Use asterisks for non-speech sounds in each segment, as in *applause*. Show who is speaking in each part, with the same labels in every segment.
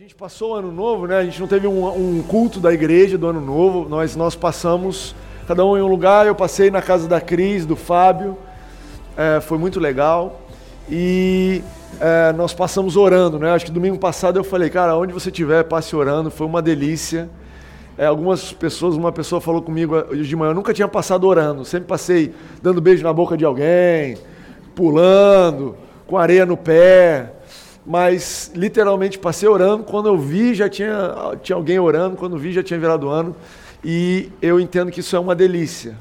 Speaker 1: gente passou o ano novo, né? A gente não teve um, um, culto da igreja do ano novo. Nós, nós passamos, cada um em um lugar. Eu passei na casa da Cris, do Fábio. É, foi muito legal. E é, nós passamos orando, né? Acho que domingo passado eu falei, cara, onde você estiver, passe orando. Foi uma delícia. É, algumas pessoas, uma pessoa falou comigo hoje de manhã, eu nunca tinha passado orando. Sempre passei dando beijo na boca de alguém, pulando, com areia no pé mas literalmente passei orando. Quando eu vi, já tinha, tinha alguém orando. Quando vi, já tinha virado ano. E eu entendo que isso é uma delícia.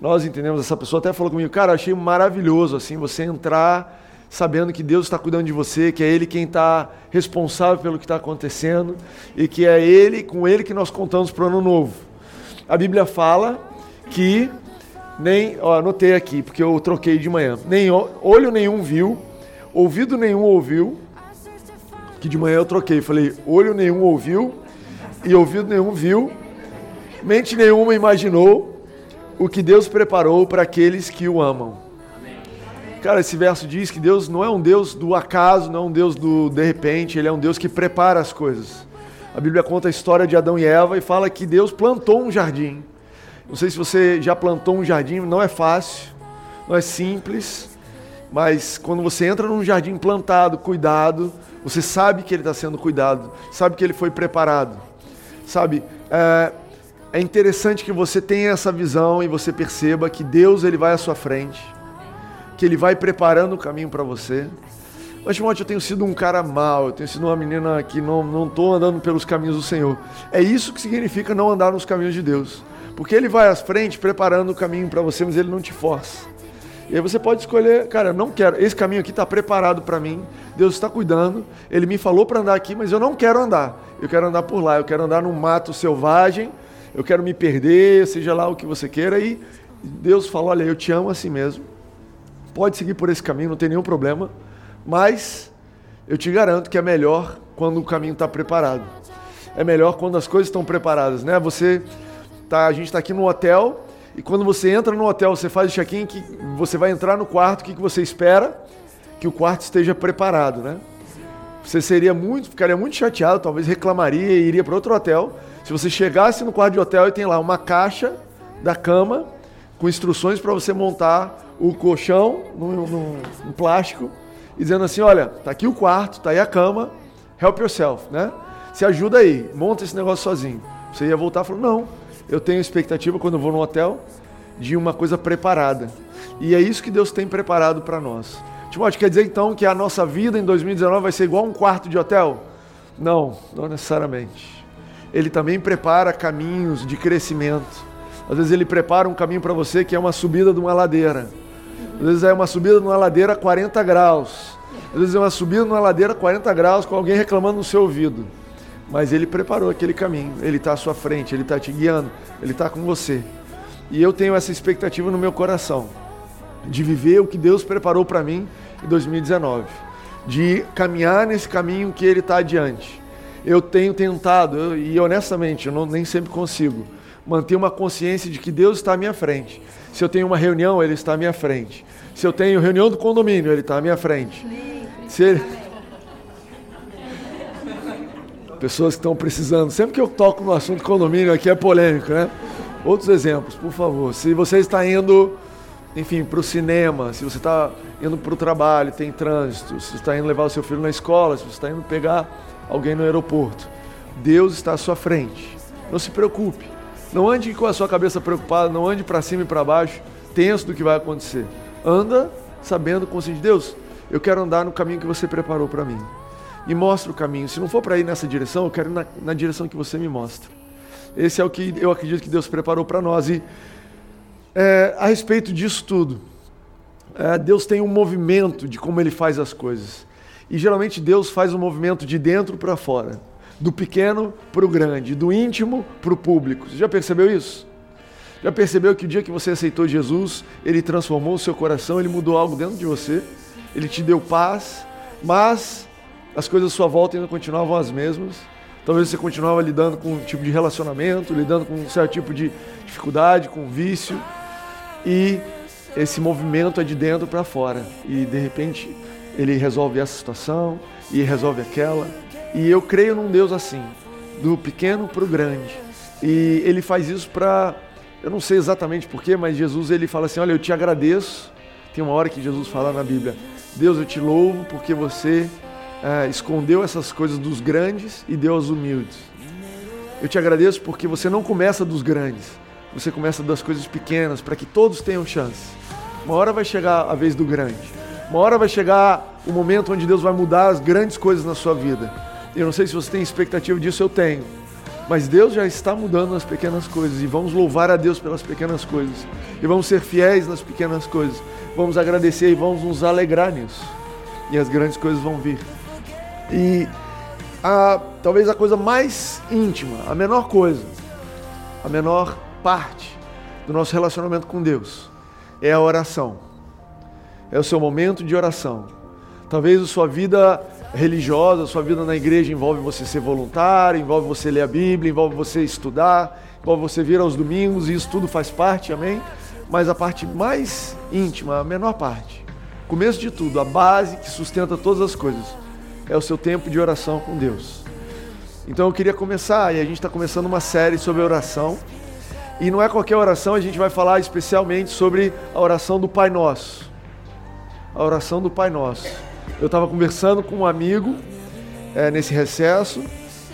Speaker 1: Nós entendemos, essa pessoa até falou comigo, cara, achei maravilhoso assim você entrar sabendo que Deus está cuidando de você, que é Ele quem está responsável pelo que está acontecendo e que é Ele, com Ele que nós contamos para o ano novo. A Bíblia fala que nem, ó, anotei aqui porque eu troquei de manhã, nem olho nenhum viu, ouvido nenhum ouviu, que de manhã eu troquei. Falei, olho nenhum ouviu e ouvido nenhum viu, mente nenhuma imaginou o que Deus preparou para aqueles que o amam. Cara, esse verso diz que Deus não é um Deus do acaso, não é um Deus do de repente, Ele é um Deus que prepara as coisas. A Bíblia conta a história de Adão e Eva e fala que Deus plantou um jardim. Não sei se você já plantou um jardim, não é fácil, não é simples, mas quando você entra num jardim plantado, cuidado, você sabe que ele está sendo cuidado, sabe que ele foi preparado. Sabe, é, é interessante que você tenha essa visão e você perceba que Deus ele vai à sua frente, que ele vai preparando o caminho para você. Mas, Timóteo, eu tenho sido um cara mau, eu tenho sido uma menina que não estou andando pelos caminhos do Senhor. É isso que significa não andar nos caminhos de Deus. Porque Ele vai à frente preparando o caminho para você, mas Ele não te força. E aí você pode escolher, cara, não quero, esse caminho aqui está preparado para mim, Deus está cuidando, Ele me falou para andar aqui, mas eu não quero andar, eu quero andar por lá, eu quero andar num mato selvagem, eu quero me perder, seja lá o que você queira, e Deus falou, olha, eu te amo assim mesmo, pode seguir por esse caminho, não tem nenhum problema, mas eu te garanto que é melhor quando o caminho está preparado, é melhor quando as coisas estão preparadas, né? Você tá, a gente está aqui no hotel, e quando você entra no hotel, você faz o check-in, que você vai entrar no quarto, o que, que você espera? Que o quarto esteja preparado, né? Você seria muito, ficaria muito chateado, talvez reclamaria e iria para outro hotel. Se você chegasse no quarto de hotel e tem lá uma caixa da cama com instruções para você montar o colchão no plástico e dizendo assim, olha, tá aqui o quarto, tá aí a cama, help yourself, né? Se ajuda aí, monta esse negócio sozinho. Você ia voltar e falou, não, eu tenho expectativa quando vou no hotel de uma coisa preparada. E é isso que Deus tem preparado para nós. Timóteo, quer dizer então que a nossa vida em 2019 vai ser igual um quarto de hotel? Não, não necessariamente. Ele também prepara caminhos de crescimento. Às vezes ele prepara um caminho para você que é uma subida de uma ladeira. Às vezes é uma subida de uma ladeira a 40 graus. Às vezes é uma subida de uma ladeira a 40 graus com alguém reclamando no seu ouvido mas ele preparou aquele caminho, ele está à sua frente, ele está te guiando, ele está com você. E eu tenho essa expectativa no meu coração de viver o que Deus preparou para mim em 2019, de caminhar nesse caminho que Ele está adiante. Eu tenho tentado, e honestamente, eu não, nem sempre consigo, manter uma consciência de que Deus está à minha frente. Se eu tenho uma reunião, Ele está à minha frente. Se eu tenho reunião do condomínio, Ele está à minha frente. Se ele, pessoas que estão precisando. Sempre que eu toco no assunto condomínio aqui é polêmico, né? Outros exemplos, por favor. Se você está indo, enfim, para o cinema, se você está indo para o trabalho, tem trânsito, se você está indo levar o seu filho na escola, se você está indo pegar alguém no aeroporto, Deus está à sua frente. Não se preocupe. Não ande com a sua cabeça preocupada, não ande para cima e para baixo, tenso do que vai acontecer. Anda sabendo, de Deus, eu quero andar no caminho que você preparou para mim e mostra o caminho. Se não for para ir nessa direção, eu quero ir na, na, direção que você me mostra. Esse é o que eu acredito que Deus preparou para nós. E é, a respeito disso tudo, é, Deus tem um movimento de como Ele faz as coisas. E geralmente Deus faz um movimento de dentro para fora, do pequeno para o grande, do íntimo para o público. Você já percebeu isso? Já percebeu que o dia que você aceitou Jesus, Ele transformou o seu coração, Ele mudou algo dentro de você, Ele te deu paz, mas as coisas à sua volta ainda continuavam as mesmas. Talvez você continuava lidando com um tipo de relacionamento, lidando com um certo tipo de dificuldade, com vício. E esse movimento é de dentro para fora. E de repente ele resolve essa situação e resolve aquela. E eu creio num Deus assim, do pequeno para o grande. E ele faz isso para, eu não sei exatamente porquê, mas Jesus ele fala assim: Olha, eu te agradeço. Tem uma hora que Jesus fala na Bíblia: Deus, eu te louvo porque você é, escondeu essas coisas dos grandes e deu aos humildes. Eu te agradeço porque você não começa dos grandes, você começa das coisas pequenas, para que todos tenham chance. Uma hora vai chegar a vez do grande. Uma hora vai chegar o momento onde Deus vai mudar as grandes coisas na sua vida. Eu não sei se você tem expectativa disso, eu tenho. Mas Deus já está mudando as pequenas coisas e vamos louvar a Deus pelas pequenas coisas. E vamos ser fiéis nas pequenas coisas. Vamos agradecer e vamos nos alegrar nisso. E as grandes coisas vão vir. E a, talvez a coisa mais íntima, a menor coisa, a menor parte do nosso relacionamento com Deus é a oração. É o seu momento de oração. Talvez a sua vida religiosa, a sua vida na igreja envolve você ser voluntário, envolve você ler a Bíblia, envolve você estudar, envolve você vir aos domingos, e isso tudo faz parte, amém? Mas a parte mais íntima, a menor parte, começo de tudo, a base que sustenta todas as coisas, é o seu tempo de oração com Deus. Então eu queria começar, e a gente está começando uma série sobre oração. E não é qualquer oração, a gente vai falar especialmente sobre a oração do Pai Nosso. A oração do Pai Nosso. Eu estava conversando com um amigo é, nesse recesso,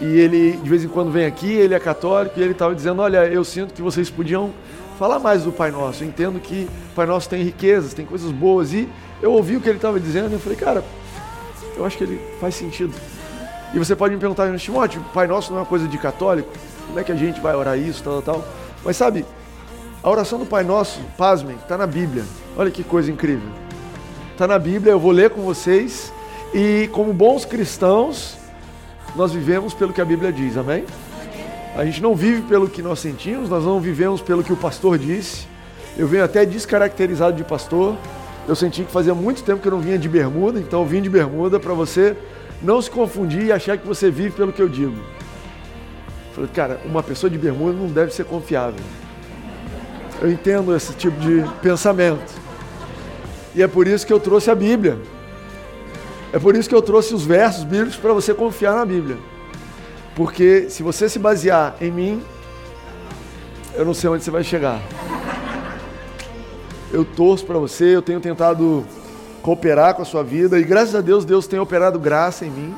Speaker 1: e ele de vez em quando vem aqui, ele é católico, e ele estava dizendo: Olha, eu sinto que vocês podiam falar mais do Pai Nosso. Eu entendo que o Pai Nosso tem riquezas, tem coisas boas. E eu ouvi o que ele estava dizendo e eu falei: Cara, eu acho que ele faz sentido. E você pode me perguntar, Timóteo, Pai Nosso não é uma coisa de católico? Como é que a gente vai orar isso, tal, tal? Mas sabe, a oração do Pai Nosso, pasmem, está na Bíblia. Olha que coisa incrível. Está na Bíblia, eu vou ler com vocês. E como bons cristãos, nós vivemos pelo que a Bíblia diz, amém? A gente não vive pelo que nós sentimos, nós não vivemos pelo que o pastor disse. Eu venho até descaracterizado de pastor. Eu senti que fazia muito tempo que eu não vinha de bermuda, então eu vim de bermuda para você não se confundir e achar que você vive pelo que eu digo. Falei, cara, uma pessoa de bermuda não deve ser confiável. Eu entendo esse tipo de pensamento. E é por isso que eu trouxe a Bíblia. É por isso que eu trouxe os versos bíblicos para você confiar na Bíblia. Porque se você se basear em mim, eu não sei onde você vai chegar. Eu torço para você, eu tenho tentado cooperar com a sua vida e graças a Deus Deus tem operado graça em mim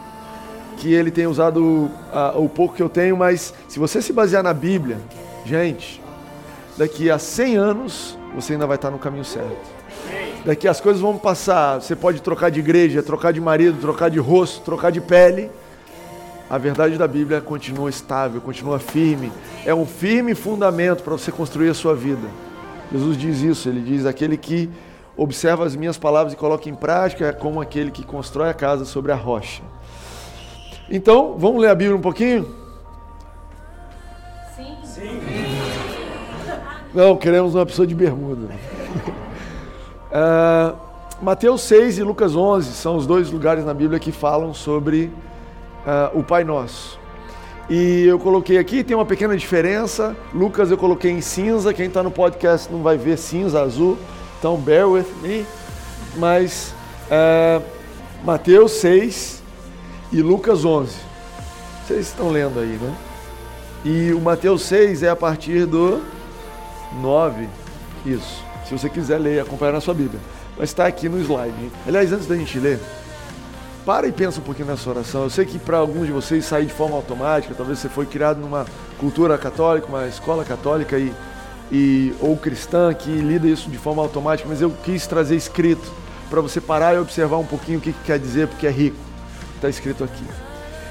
Speaker 1: que ele tem usado uh, o pouco que eu tenho, mas se você se basear na Bíblia, gente, daqui a 100 anos você ainda vai estar no caminho certo. Daqui as coisas vão passar, você pode trocar de igreja, trocar de marido, trocar de rosto, trocar de pele. A verdade da Bíblia continua estável, continua firme. É um firme fundamento para você construir a sua vida. Jesus diz isso, ele diz: aquele que observa as minhas palavras e coloca em prática é como aquele que constrói a casa sobre a rocha. Então, vamos ler a Bíblia um pouquinho? Sim. Sim. Não, queremos uma pessoa de bermuda. uh, *laughs* Mateus 6 e Lucas 11 são os dois lugares na Bíblia que falam sobre uh, o Pai Nosso. E eu coloquei aqui, tem uma pequena diferença. Lucas eu coloquei em cinza, quem está no podcast não vai ver cinza, azul. Então, bear with me. Mas uh, Mateus 6 e Lucas 11. Vocês estão lendo aí, né? E o Mateus 6 é a partir do 9. Isso. Se você quiser ler, acompanhar na sua Bíblia. Mas está aqui no slide. Aliás, antes da gente ler, para e pensa um pouquinho nessa oração. Eu sei que para alguns de vocês sair de forma automática, talvez você foi criado numa cultura católica, uma escola católica e, e ou cristã que lida isso de forma automática, mas eu quis trazer escrito para você parar e observar um pouquinho o que, que quer dizer, porque é rico está escrito aqui.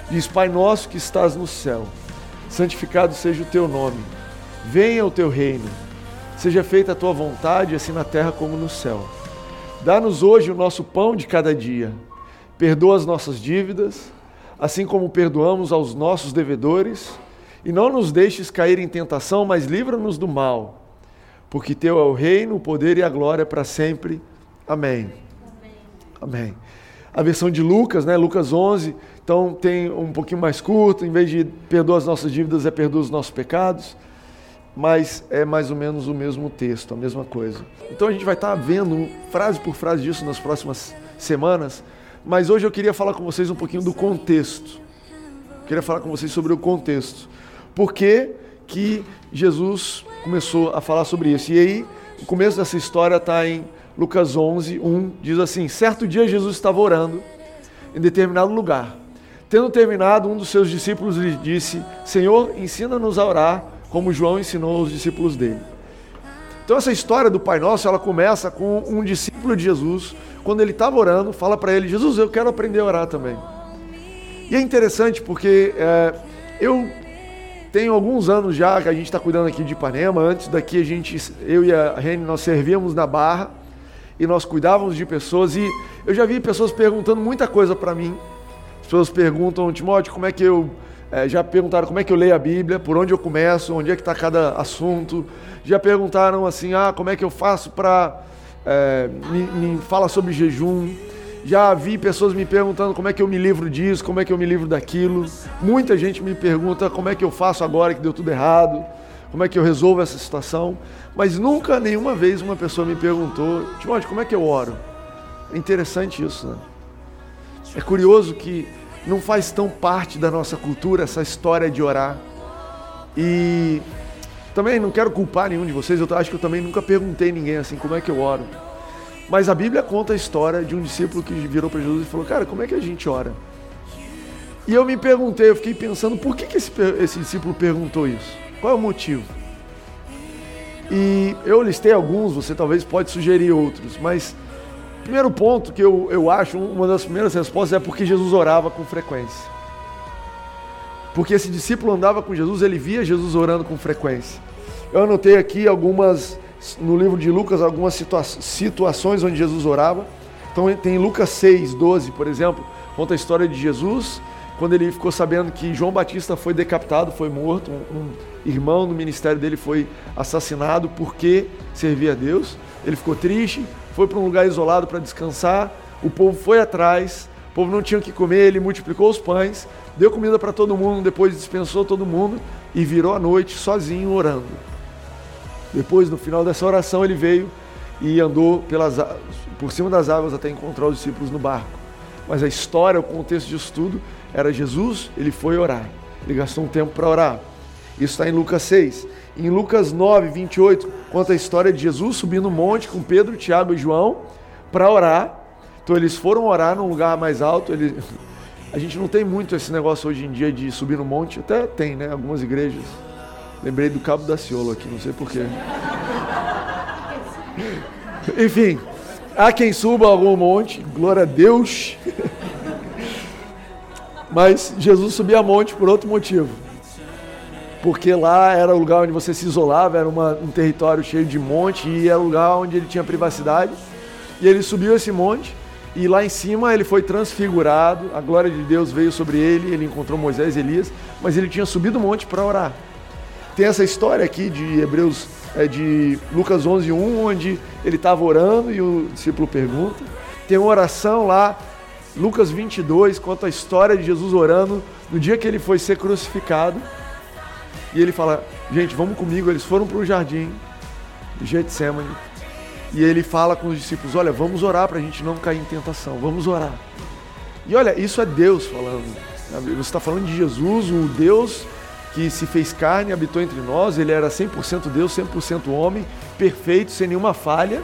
Speaker 1: Diz: Pai nosso que estás no céu, santificado seja o teu nome, venha o teu reino, seja feita a tua vontade, assim na terra como no céu. Dá-nos hoje o nosso pão de cada dia, perdoa as nossas dívidas, assim como perdoamos aos nossos devedores, e não nos deixes cair em tentação, mas livra-nos do mal, porque teu é o reino, o poder e a glória para sempre. Amém. Amém. A versão de Lucas, né? Lucas 11. Então tem um pouquinho mais curto, em vez de perdoa as nossas dívidas, é perdoa os nossos pecados. Mas é mais ou menos o mesmo texto, a mesma coisa. Então a gente vai estar vendo frase por frase disso nas próximas semanas. Mas hoje eu queria falar com vocês um pouquinho do contexto. queria falar com vocês sobre o contexto. Por que, que Jesus começou a falar sobre isso? E aí, o começo dessa história está em Lucas 11, 1, diz assim: Certo dia Jesus estava orando em determinado lugar. Tendo terminado, um dos seus discípulos lhe disse: Senhor, ensina-nos a orar, como João ensinou os discípulos dele. Então essa história do Pai Nosso, ela começa com um discípulo de Jesus, quando ele estava orando, fala para ele, Jesus, eu quero aprender a orar também. E é interessante porque é, eu tenho alguns anos já que a gente está cuidando aqui de Ipanema, antes daqui a gente, eu e a Rene, nós servíamos na Barra, e nós cuidávamos de pessoas, e eu já vi pessoas perguntando muita coisa para mim, as pessoas perguntam, Timóteo, como é que eu é, já perguntaram como é que eu leio a Bíblia, por onde eu começo, onde é que está cada assunto. Já perguntaram assim, ah, como é que eu faço para é, me, me fala sobre jejum. Já vi pessoas me perguntando como é que eu me livro disso, como é que eu me livro daquilo. Muita gente me pergunta como é que eu faço agora que deu tudo errado, como é que eu resolvo essa situação. Mas nunca, nenhuma vez, uma pessoa me perguntou, Timóteo, como é que eu oro? É interessante isso, né? É curioso que não faz tão parte da nossa cultura essa história de orar. E também não quero culpar nenhum de vocês, eu acho que eu também nunca perguntei ninguém assim como é que eu oro. Mas a Bíblia conta a história de um discípulo que virou para Jesus e falou: Cara, como é que a gente ora? E eu me perguntei, eu fiquei pensando, por que, que esse, esse discípulo perguntou isso? Qual é o motivo? E eu listei alguns, você talvez pode sugerir outros, mas Primeiro ponto que eu, eu acho, uma das primeiras respostas é porque Jesus orava com frequência. Porque esse discípulo andava com Jesus, ele via Jesus orando com frequência. Eu anotei aqui algumas, no livro de Lucas, algumas situa situações onde Jesus orava. Então tem Lucas 6, 12, por exemplo, conta a história de Jesus, quando ele ficou sabendo que João Batista foi decapitado, foi morto, um, um irmão no ministério dele foi assassinado porque servia a Deus. Ele ficou triste, foi para um lugar isolado para descansar, o povo foi atrás, o povo não tinha o que comer, ele multiplicou os pães, deu comida para todo mundo, depois dispensou todo mundo e virou a noite sozinho orando. Depois, no final dessa oração, ele veio e andou pelas, por cima das águas até encontrar os discípulos no barco. Mas a história, o contexto disso tudo, era Jesus, ele foi orar. Ele gastou um tempo para orar. Isso está em Lucas 6. Em Lucas 9, 28, conta a história de Jesus subindo um monte com Pedro, Tiago e João para orar. Então eles foram orar num lugar mais alto. Ele... A gente não tem muito esse negócio hoje em dia de subir no monte. Até tem, né? Algumas igrejas. Lembrei do Cabo da Ciolo aqui, não sei porquê. Enfim, há quem suba algum monte, glória a Deus. Mas Jesus subia monte por outro motivo porque lá era o lugar onde você se isolava, era uma, um território cheio de monte e era o lugar onde ele tinha privacidade. E ele subiu esse monte e lá em cima ele foi transfigurado, a glória de Deus veio sobre ele, ele encontrou Moisés e Elias, mas ele tinha subido o monte para orar. Tem essa história aqui de Hebreus, é, de Lucas 11, 1, onde ele estava orando e o discípulo pergunta. Tem uma oração lá, Lucas 22, conta a história de Jesus orando no dia que ele foi ser crucificado. E ele fala: Gente, vamos comigo. Eles foram para o jardim de Getsemane. E ele fala com os discípulos: Olha, vamos orar para a gente não cair em tentação. Vamos orar. E olha, isso é Deus falando. Você está falando de Jesus, o Deus que se fez carne, habitou entre nós. Ele era 100% Deus, 100% homem, perfeito, sem nenhuma falha.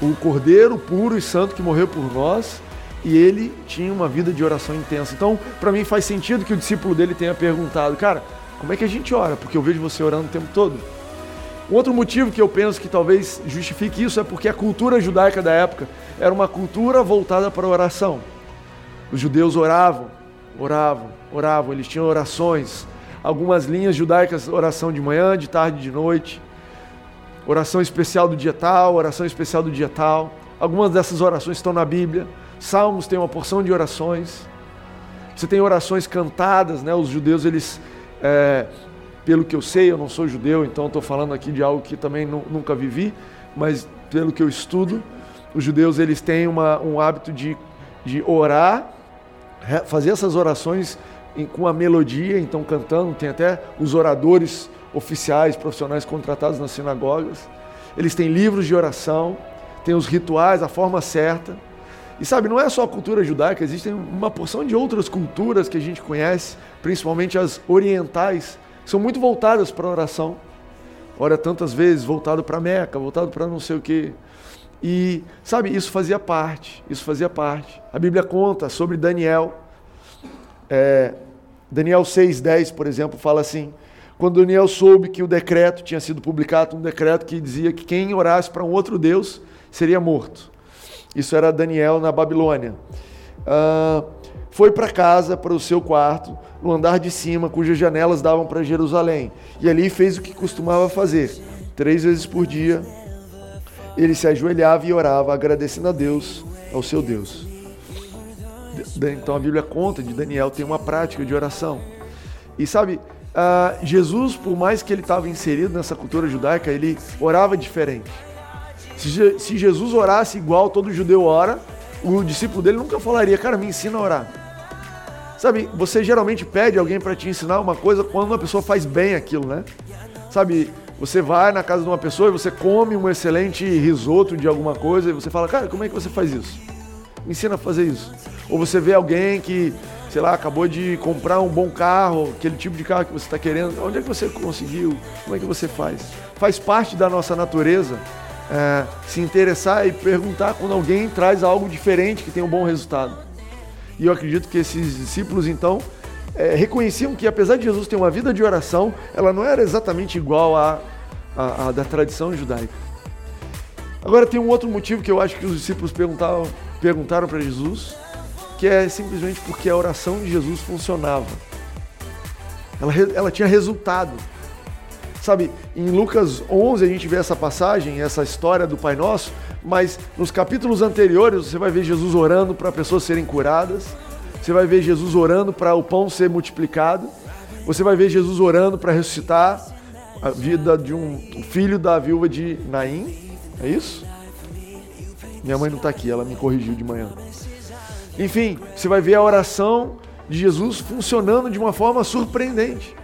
Speaker 1: O Cordeiro puro e santo que morreu por nós e ele tinha uma vida de oração intensa. Então, para mim faz sentido que o discípulo dele tenha perguntado, cara, como é que a gente ora? Porque eu vejo você orando o tempo todo. Um outro motivo que eu penso que talvez justifique isso é porque a cultura judaica da época era uma cultura voltada para a oração. Os judeus oravam, oravam, oravam, eles tinham orações, algumas linhas judaicas, oração de manhã, de tarde, de noite, oração especial do dia tal, oração especial do dia tal. Algumas dessas orações estão na Bíblia. Salmos tem uma porção de orações. Você tem orações cantadas, né? Os judeus eles é, pelo que eu sei, eu não sou judeu, então estou falando aqui de algo que também nunca vivi, mas pelo que eu estudo, os judeus eles têm uma, um hábito de, de orar, fazer essas orações em, com a melodia, então cantando, tem até os oradores oficiais, profissionais contratados nas sinagogas. Eles têm livros de oração, têm os rituais, a forma certa. E sabe, não é só a cultura judaica, existem uma porção de outras culturas que a gente conhece, principalmente as orientais, são muito voltadas para a oração. Ora tantas vezes voltado para Meca, voltado para não sei o quê. E, sabe, isso fazia parte, isso fazia parte. A Bíblia conta sobre Daniel. É, Daniel 6,10, por exemplo, fala assim: quando Daniel soube que o decreto tinha sido publicado, um decreto que dizia que quem orasse para um outro Deus seria morto. Isso era Daniel na Babilônia. Uh, foi para casa, para o seu quarto, no andar de cima, cujas janelas davam para Jerusalém. E ali fez o que costumava fazer. Três vezes por dia, ele se ajoelhava e orava, agradecendo a Deus, ao seu Deus. Então a Bíblia conta de Daniel tem uma prática de oração. E sabe, uh, Jesus, por mais que ele estava inserido nessa cultura judaica, ele orava diferente. Se Jesus orasse igual todo judeu ora, o discípulo dele nunca falaria, cara, me ensina a orar. Sabe, você geralmente pede alguém para te ensinar uma coisa quando uma pessoa faz bem aquilo, né? Sabe, você vai na casa de uma pessoa e você come um excelente risoto de alguma coisa e você fala, cara, como é que você faz isso? Me ensina a fazer isso. Ou você vê alguém que, sei lá, acabou de comprar um bom carro, aquele tipo de carro que você está querendo, onde é que você conseguiu? Como é que você faz? Faz parte da nossa natureza é, se interessar e perguntar quando alguém traz algo diferente que tem um bom resultado. E eu acredito que esses discípulos, então, é, reconheciam que apesar de Jesus ter uma vida de oração, ela não era exatamente igual à, à, à da tradição judaica. Agora tem um outro motivo que eu acho que os discípulos perguntaram, perguntaram para Jesus, que é simplesmente porque a oração de Jesus funcionava. Ela, ela tinha resultado. Sabe, em Lucas 11 a gente vê essa passagem, essa história do Pai Nosso, mas nos capítulos anteriores você vai ver Jesus orando para pessoas serem curadas, você vai ver Jesus orando para o pão ser multiplicado, você vai ver Jesus orando para ressuscitar a vida de um filho da viúva de Naim, é isso? Minha mãe não está aqui, ela me corrigiu de manhã. Enfim, você vai ver a oração de Jesus funcionando de uma forma surpreendente.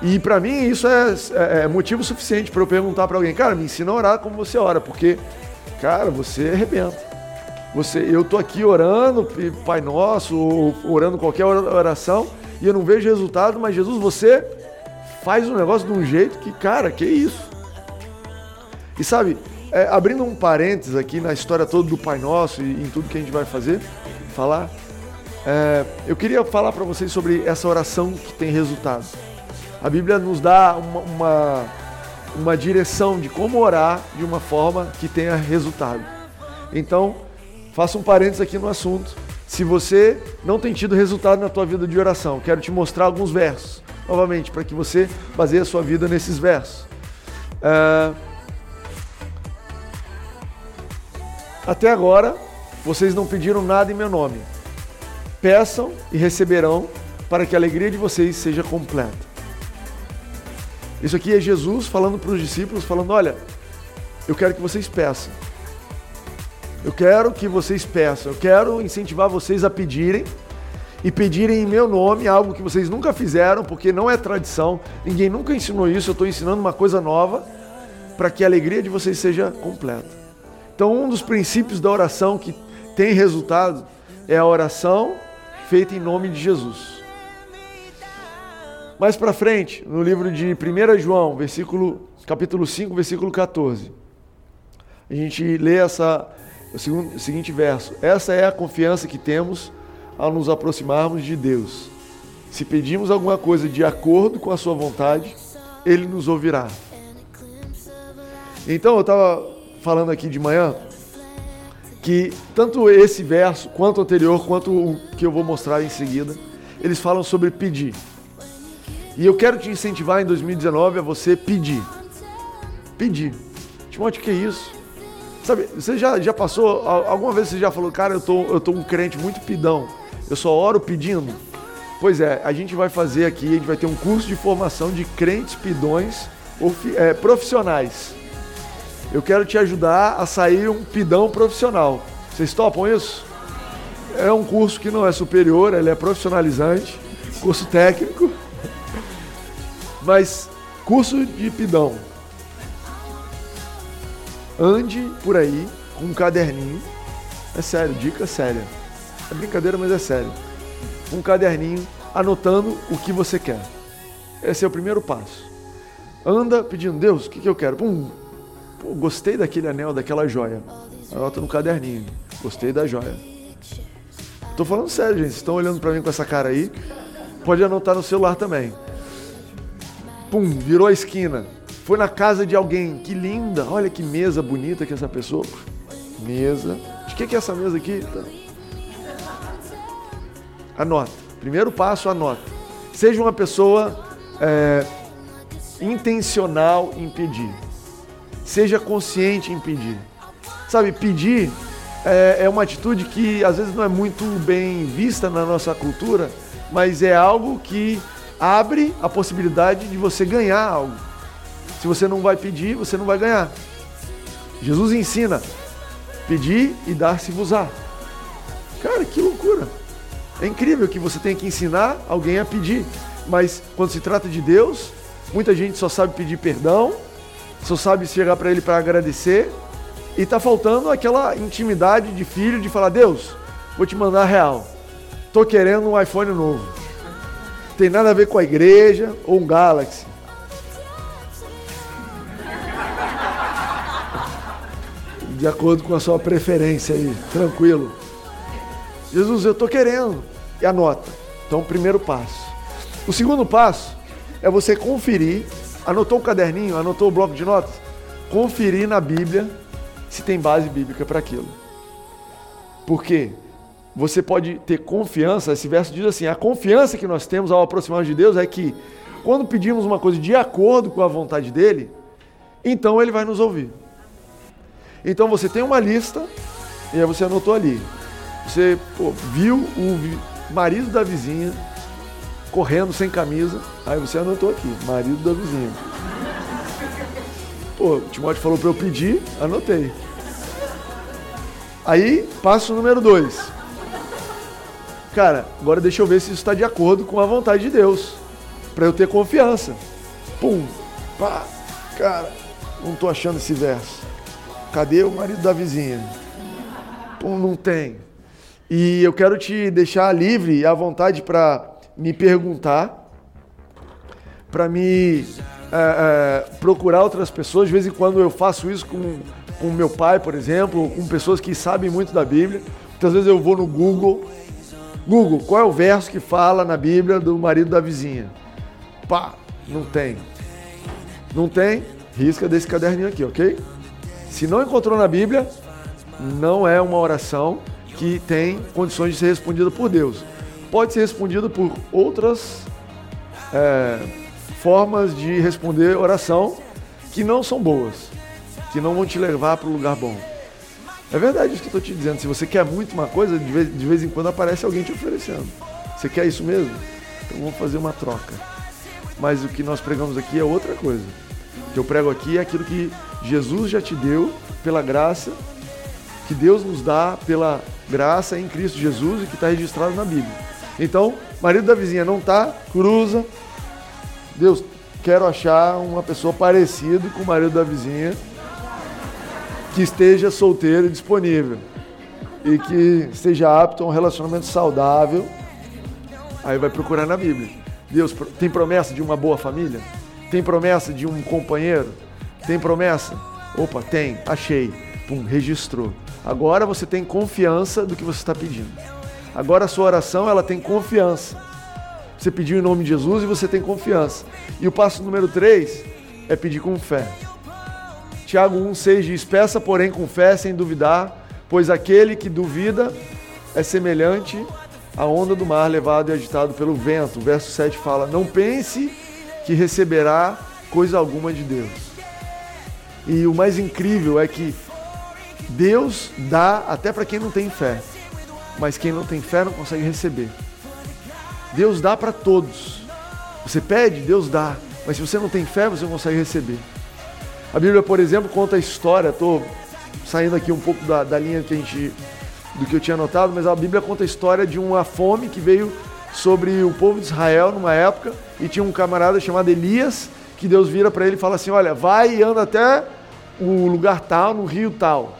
Speaker 1: E para mim isso é, é, é motivo suficiente para eu perguntar para alguém, cara, me ensina a orar como você ora, porque, cara, você arrebenta. Você, eu tô aqui orando, Pai Nosso, ou orando qualquer oração, e eu não vejo resultado, mas Jesus, você faz o um negócio de um jeito que, cara, que isso? E sabe, é, abrindo um parênteses aqui na história toda do Pai Nosso e em tudo que a gente vai fazer, falar, é, eu queria falar para vocês sobre essa oração que tem resultado. A Bíblia nos dá uma, uma, uma direção de como orar de uma forma que tenha resultado. Então, faça um parênteses aqui no assunto. Se você não tem tido resultado na tua vida de oração, quero te mostrar alguns versos, novamente, para que você baseie a sua vida nesses versos. É... Até agora, vocês não pediram nada em meu nome. Peçam e receberão, para que a alegria de vocês seja completa. Isso aqui é Jesus falando para os discípulos, falando: olha, eu quero que vocês peçam. Eu quero que vocês peçam. Eu quero incentivar vocês a pedirem e pedirem em meu nome algo que vocês nunca fizeram, porque não é tradição, ninguém nunca ensinou isso. Eu estou ensinando uma coisa nova para que a alegria de vocês seja completa. Então, um dos princípios da oração que tem resultado é a oração feita em nome de Jesus. Mais para frente, no livro de 1 João, versículo, capítulo 5, versículo 14, a gente lê essa, o, segundo, o seguinte verso: Essa é a confiança que temos ao nos aproximarmos de Deus. Se pedimos alguma coisa de acordo com a Sua vontade, Ele nos ouvirá. Então eu estava falando aqui de manhã que tanto esse verso, quanto o anterior, quanto o que eu vou mostrar em seguida, eles falam sobre pedir. E eu quero te incentivar em 2019 a você pedir. Pedir. Timóteo, que é isso? Sabe, você já, já passou, alguma vez você já falou, cara, eu tô, eu tô um crente muito pidão, eu só oro pedindo? Pois é, a gente vai fazer aqui, a gente vai ter um curso de formação de crentes pidões é, profissionais. Eu quero te ajudar a sair um pidão profissional. Vocês topam isso? É um curso que não é superior, ele é profissionalizante, curso técnico. Mas curso de pidão. Ande por aí com um caderninho. É sério, dica séria. É brincadeira, mas é sério. Um caderninho anotando o que você quer. Esse é o primeiro passo. Anda pedindo, Deus, o que, que eu quero? Pum, Pô, gostei daquele anel, daquela joia. Anota no caderninho. Gostei da joia. Tô falando sério, gente. Vocês estão olhando para mim com essa cara aí. Pode anotar no celular também. Pum, virou a esquina. Foi na casa de alguém. Que linda. Olha que mesa bonita que essa pessoa. Mesa. De que, que é essa mesa aqui? Tá. Anota. Primeiro passo, anota. Seja uma pessoa é, intencional em pedir. Seja consciente em pedir. Sabe, pedir é, é uma atitude que às vezes não é muito bem vista na nossa cultura, mas é algo que abre a possibilidade de você ganhar algo. Se você não vai pedir, você não vai ganhar. Jesus ensina: pedir e dar-se-vos-á. Cara, que loucura! É incrível que você tenha que ensinar alguém a pedir, mas quando se trata de Deus, muita gente só sabe pedir perdão, só sabe chegar para Ele para agradecer, e tá faltando aquela intimidade de filho de falar: Deus, vou te mandar real. Tô querendo um iPhone novo. Tem nada a ver com a igreja ou um Galaxy. De acordo com a sua preferência aí, tranquilo. Jesus, eu tô querendo. E anota. Então, primeiro passo. O segundo passo é você conferir, anotou o caderninho, anotou o bloco de notas, conferir na Bíblia se tem base bíblica para aquilo. Porque você pode ter confiança, esse verso diz assim: a confiança que nós temos ao aproximarmos de Deus é que quando pedimos uma coisa de acordo com a vontade dele, então ele vai nos ouvir. Então você tem uma lista e aí você anotou ali. Você pô, viu o marido da vizinha correndo sem camisa, aí você anotou aqui, marido da vizinha. Pô, o Timóteo falou para eu pedir, anotei. Aí, passo número dois. Cara, agora deixa eu ver se isso está de acordo com a vontade de Deus. Para eu ter confiança. Pum, pá, cara, não tô achando esse verso. Cadê o marido da vizinha? Pum, não tem. E eu quero te deixar livre à vontade para me perguntar, para me é, é, procurar outras pessoas. De vez em quando eu faço isso com, com meu pai, por exemplo, com pessoas que sabem muito da Bíblia. Muitas vezes eu vou no Google. Google, qual é o verso que fala na Bíblia do marido da vizinha? Pá, não tem. Não tem? Risca desse caderninho aqui, ok? Se não encontrou na Bíblia, não é uma oração que tem condições de ser respondida por Deus. Pode ser respondida por outras é, formas de responder oração que não são boas, que não vão te levar para o lugar bom. É verdade isso que eu estou te dizendo. Se você quer muito uma coisa, de vez, de vez em quando aparece alguém te oferecendo. Você quer isso mesmo? Então vamos fazer uma troca. Mas o que nós pregamos aqui é outra coisa. O que eu prego aqui é aquilo que Jesus já te deu pela graça, que Deus nos dá pela graça em Cristo Jesus e que está registrado na Bíblia. Então, marido da vizinha não está, cruza, Deus, quero achar uma pessoa parecida com o marido da vizinha que esteja solteiro e disponível e que esteja apto a um relacionamento saudável. Aí vai procurar na Bíblia. Deus tem promessa de uma boa família? Tem promessa de um companheiro? Tem promessa? Opa, tem, achei. Pum, registrou. Agora você tem confiança do que você está pedindo. Agora a sua oração ela tem confiança. Você pediu em nome de Jesus e você tem confiança. E o passo número 3 é pedir com fé. Tiago 1,6 diz: Peça, porém, com fé, sem duvidar, pois aquele que duvida é semelhante à onda do mar levado e agitado pelo vento. O verso 7 fala: Não pense que receberá coisa alguma de Deus. E o mais incrível é que Deus dá até para quem não tem fé, mas quem não tem fé não consegue receber. Deus dá para todos. Você pede, Deus dá. Mas se você não tem fé, você não consegue receber. A Bíblia, por exemplo, conta a história. Estou saindo aqui um pouco da, da linha que a gente, do que eu tinha notado, mas a Bíblia conta a história de uma fome que veio sobre o povo de Israel numa época e tinha um camarada chamado Elias que Deus vira para ele e fala assim: Olha, vai e anda até o lugar tal, no rio tal.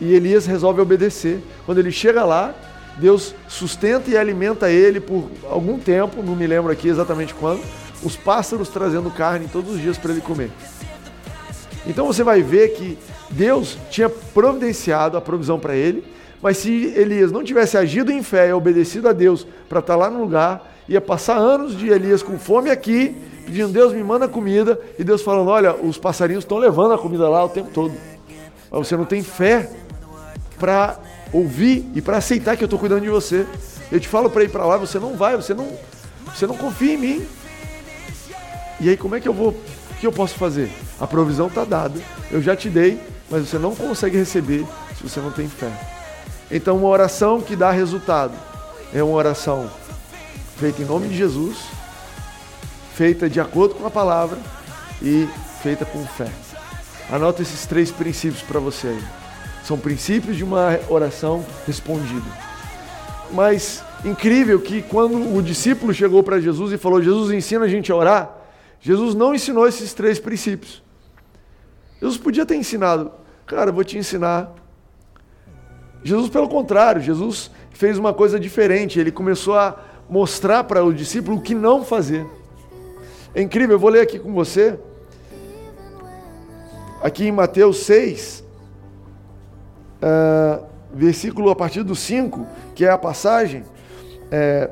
Speaker 1: E Elias resolve obedecer. Quando ele chega lá, Deus sustenta e alimenta ele por algum tempo, não me lembro aqui exatamente quando, os pássaros trazendo carne todos os dias para ele comer. Então você vai ver que Deus tinha providenciado a provisão para ele, mas se Elias não tivesse agido em fé e obedecido a Deus para estar tá lá no lugar, ia passar anos de Elias com fome aqui, pedindo, Deus me manda comida, e Deus falando, olha, os passarinhos estão levando a comida lá o tempo todo. Mas você não tem fé para ouvir e para aceitar que eu estou cuidando de você. Eu te falo para ir para lá, você não vai, você não, você não confia em mim. E aí como é que eu vou, que eu posso fazer? A provisão está dada, eu já te dei, mas você não consegue receber se você não tem fé. Então uma oração que dá resultado é uma oração feita em nome de Jesus, feita de acordo com a palavra e feita com fé. Anota esses três princípios para você aí. São princípios de uma oração respondida. Mas incrível que quando o discípulo chegou para Jesus e falou: Jesus ensina a gente a orar, Jesus não ensinou esses três princípios. Jesus podia ter ensinado, cara, vou te ensinar. Jesus, pelo contrário, Jesus fez uma coisa diferente. Ele começou a mostrar para o discípulo o que não fazer. É incrível, eu vou ler aqui com você. Aqui em Mateus 6, uh, ah, versículo a partir do 5, que é a passagem, é,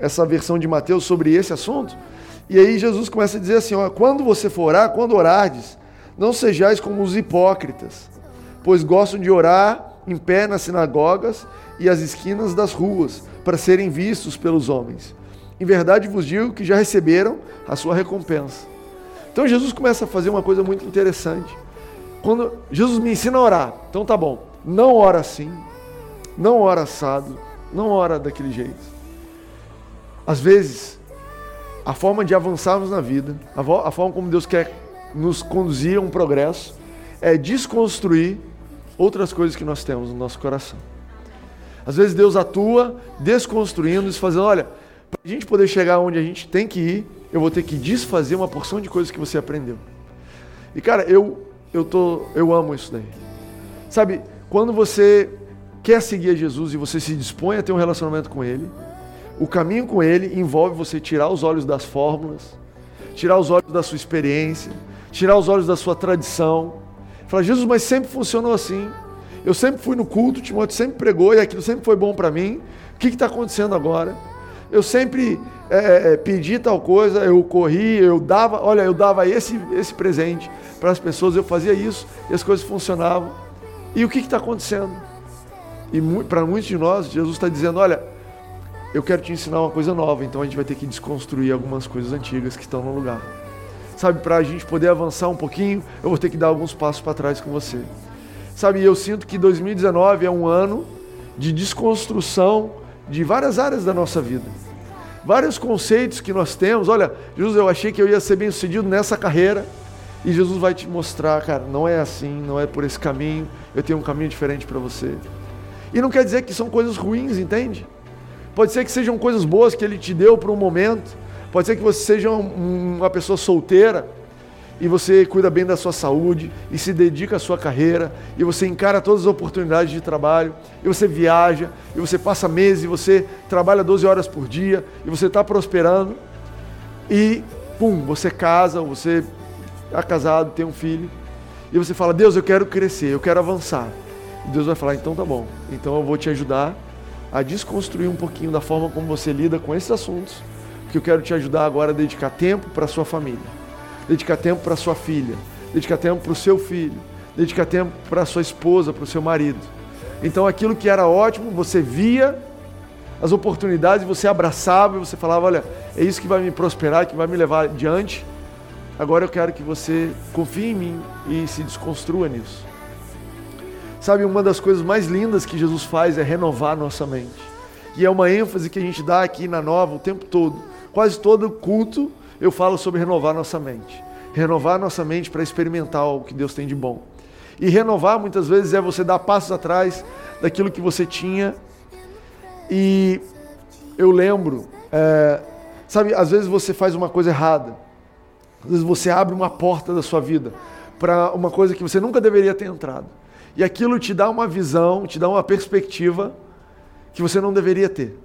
Speaker 1: essa versão de Mateus sobre esse assunto. E aí Jesus começa a dizer assim: ó, quando você for orar, quando orardes, não sejais como os hipócritas, pois gostam de orar em pé nas sinagogas e as esquinas das ruas, para serem vistos pelos homens. Em verdade vos digo que já receberam a sua recompensa. Então Jesus começa a fazer uma coisa muito interessante. Quando Jesus me ensina a orar, então tá bom, não ora assim, não ora assado, não ora daquele jeito. Às vezes, a forma de avançarmos na vida, a, forma como Deus quer nos conduzir a um progresso, é desconstruir outras coisas que nós temos no nosso coração. Às vezes Deus atua desconstruindo, fazendo, olha, para a gente poder chegar onde a gente tem que ir, eu vou ter que desfazer uma porção de coisas que você aprendeu. E cara, eu eu tô eu amo isso daí. Sabe, quando você quer seguir a Jesus e você se dispõe a ter um relacionamento com ele, o caminho com ele envolve você tirar os olhos das fórmulas, tirar os olhos da sua experiência, tirar os olhos da sua tradição. Falar, Jesus, mas sempre funcionou assim. Eu sempre fui no culto, Timóteo sempre pregou e aquilo sempre foi bom para mim. O que está acontecendo agora? Eu sempre é, é, é, pedi tal coisa, eu corri, eu dava, olha, eu dava esse, esse presente para as pessoas, eu fazia isso e as coisas funcionavam. E o que está acontecendo? E para muitos de nós, Jesus está dizendo: olha, eu quero te ensinar uma coisa nova, então a gente vai ter que desconstruir algumas coisas antigas que estão no lugar. Sabe, para a gente poder avançar um pouquinho, eu vou ter que dar alguns passos para trás com você. Sabe, eu sinto que 2019 é um ano de desconstrução de várias áreas da nossa vida. Vários conceitos que nós temos. Olha, Jesus, eu achei que eu ia ser bem sucedido nessa carreira. E Jesus vai te mostrar, cara, não é assim, não é por esse caminho. Eu tenho um caminho diferente para você. E não quer dizer que são coisas ruins, entende? Pode ser que sejam coisas boas que Ele te deu por um momento. Pode ser que você seja uma pessoa solteira e você cuida bem da sua saúde e se dedica à sua carreira e você encara todas as oportunidades de trabalho e você viaja e você passa meses e você trabalha 12 horas por dia e você está prosperando e pum, você casa, você está casado, tem um filho e você fala, Deus, eu quero crescer, eu quero avançar. E Deus vai falar, então tá bom, então eu vou te ajudar a desconstruir um pouquinho da forma como você lida com esses assuntos, porque eu quero te ajudar agora a dedicar tempo para sua família dedicar tempo para sua filha, dedicar tempo para o seu filho, dedicar tempo para sua esposa, para o seu marido. Então aquilo que era ótimo, você via as oportunidades, você abraçava e você falava, olha, é isso que vai me prosperar, que vai me levar adiante. Agora eu quero que você confie em mim e se desconstrua nisso. Sabe, uma das coisas mais lindas que Jesus faz é renovar nossa mente. E é uma ênfase que a gente dá aqui na Nova o tempo todo. Quase todo culto eu falo sobre renovar nossa mente. Renovar nossa mente para experimentar o que Deus tem de bom. E renovar muitas vezes é você dar passos atrás daquilo que você tinha. E eu lembro, é, sabe, às vezes você faz uma coisa errada. Às vezes você abre uma porta da sua vida para uma coisa que você nunca deveria ter entrado. E aquilo te dá uma visão, te dá uma perspectiva que você não deveria ter.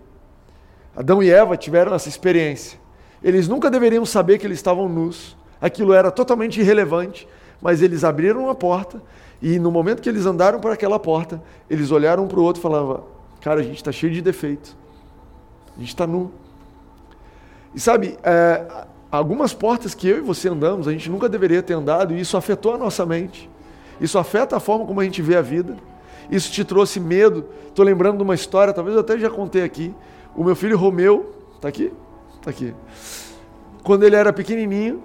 Speaker 1: Adão e Eva tiveram essa experiência. Eles nunca deveriam saber que eles estavam nus. Aquilo era totalmente irrelevante, mas eles abriram uma porta e no momento que eles andaram para aquela porta, eles olharam um para o outro e falavam: Cara, a gente está cheio de defeitos. A gente está nu. E sabe, é, algumas portas que eu e você andamos, a gente nunca deveria ter andado e isso afetou a nossa mente. Isso afeta a forma como a gente vê a vida. Isso te trouxe medo. Estou lembrando de uma história, talvez eu até já contei aqui. O meu filho Romeu, está aqui? Está aqui. Quando ele era pequenininho,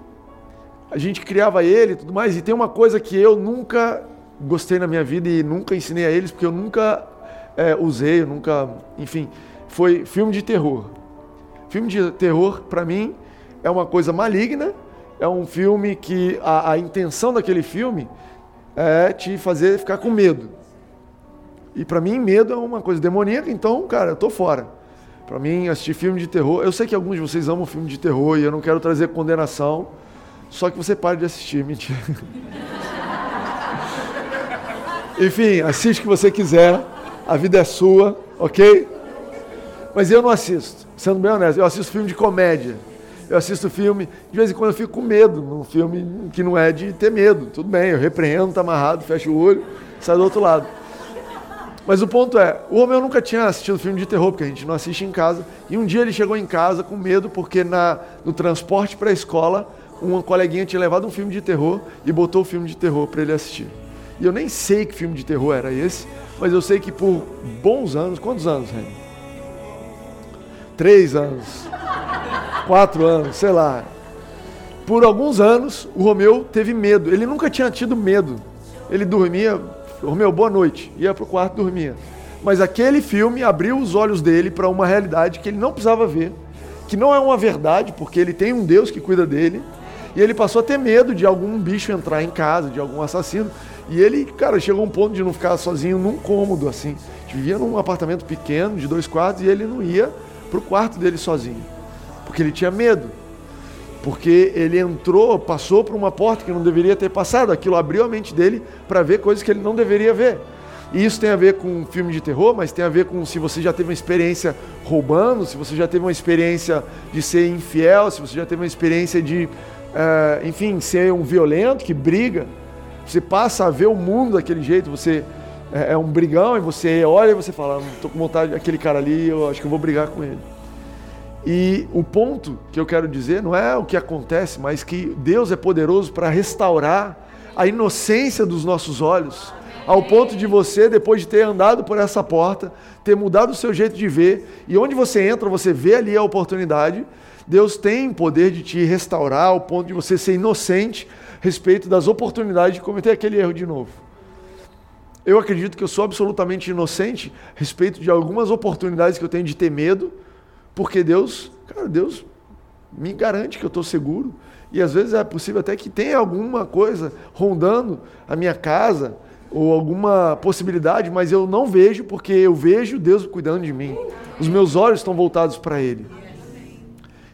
Speaker 1: a gente criava ele e tudo mais. E tem uma coisa que eu nunca gostei na minha vida e nunca ensinei a eles, porque eu nunca é, usei, eu nunca. Enfim, foi filme de terror. Filme de terror, para mim, é uma coisa maligna. É um filme que a, a intenção daquele filme é te fazer ficar com medo. E para mim, medo é uma coisa demoníaca, então, cara, eu tô fora. Para mim, assistir filme de terror. Eu sei que alguns de vocês amam filme de terror e eu não quero trazer condenação. Só que você pare de assistir, *laughs* mentira. Enfim, assiste o que você quiser. A vida é sua, ok? Mas eu não assisto, sendo bem honesto. Eu assisto filme de comédia. Eu assisto filme, de vez em quando eu fico com medo, num filme que não é de ter medo. Tudo bem, eu repreendo, tá amarrado, fecho o olho, sai do outro lado. Mas o ponto é, o Romeu nunca tinha assistido filme de terror, porque a gente não assiste em casa. E um dia ele chegou em casa com medo, porque na, no transporte para a escola, uma coleguinha tinha levado um filme de terror e botou o filme de terror para ele assistir. E eu nem sei que filme de terror era esse, mas eu sei que por bons anos, quantos anos, Remy? Três anos, quatro anos, sei lá. Por alguns anos, o Romeu teve medo. Ele nunca tinha tido medo. Ele dormia, Romeu, boa noite, ia para o quarto dormia. Mas aquele filme abriu os olhos dele para uma realidade que ele não precisava ver, que não é uma verdade, porque ele tem um Deus que cuida dele, e ele passou a ter medo de algum bicho entrar em casa, de algum assassino. E ele, cara, chegou a um ponto de não ficar sozinho num cômodo assim. A gente vivia num apartamento pequeno, de dois quartos, e ele não ia pro quarto dele sozinho. Porque ele tinha medo. Porque ele entrou, passou por uma porta que não deveria ter passado. Aquilo abriu a mente dele para ver coisas que ele não deveria ver. E isso tem a ver com um filme de terror, mas tem a ver com se você já teve uma experiência roubando, se você já teve uma experiência de ser infiel, se você já teve uma experiência de uh, enfim, ser um violento que briga. Você passa a ver o mundo daquele jeito, você é, é um brigão e você olha e você fala, estou com vontade daquele cara ali, eu acho que eu vou brigar com ele. E o ponto que eu quero dizer não é o que acontece, mas que Deus é poderoso para restaurar a inocência dos nossos olhos, ao ponto de você, depois de ter andado por essa porta, ter mudado o seu jeito de ver, e onde você entra, você vê ali a oportunidade Deus tem poder de te restaurar ao ponto de você ser inocente a respeito das oportunidades de cometer aquele erro de novo. Eu acredito que eu sou absolutamente inocente a respeito de algumas oportunidades que eu tenho de ter medo, porque Deus, cara, Deus me garante que eu estou seguro. E às vezes é possível até que tenha alguma coisa rondando a minha casa, ou alguma possibilidade, mas eu não vejo, porque eu vejo Deus cuidando de mim. Os meus olhos estão voltados para Ele.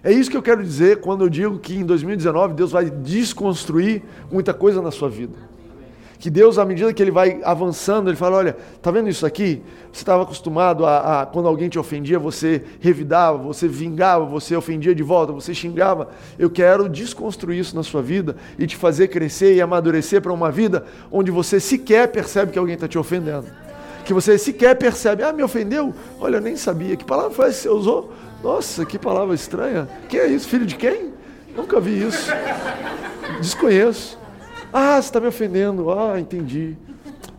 Speaker 1: É isso que eu quero dizer quando eu digo que em 2019 Deus vai desconstruir muita coisa na sua vida. Que Deus, à medida que Ele vai avançando, Ele fala: olha, tá vendo isso aqui? Você estava acostumado a, a, quando alguém te ofendia, você revidava, você vingava, você ofendia de volta, você xingava. Eu quero desconstruir isso na sua vida e te fazer crescer e amadurecer para uma vida onde você sequer percebe que alguém está te ofendendo. Que você sequer percebe, ah, me ofendeu? Olha, eu nem sabia. Que palavra foi essa que você usou? Nossa, que palavra estranha. Que é isso? Filho de quem? Nunca vi isso. Desconheço. Ah, você está me ofendendo. Ah, entendi.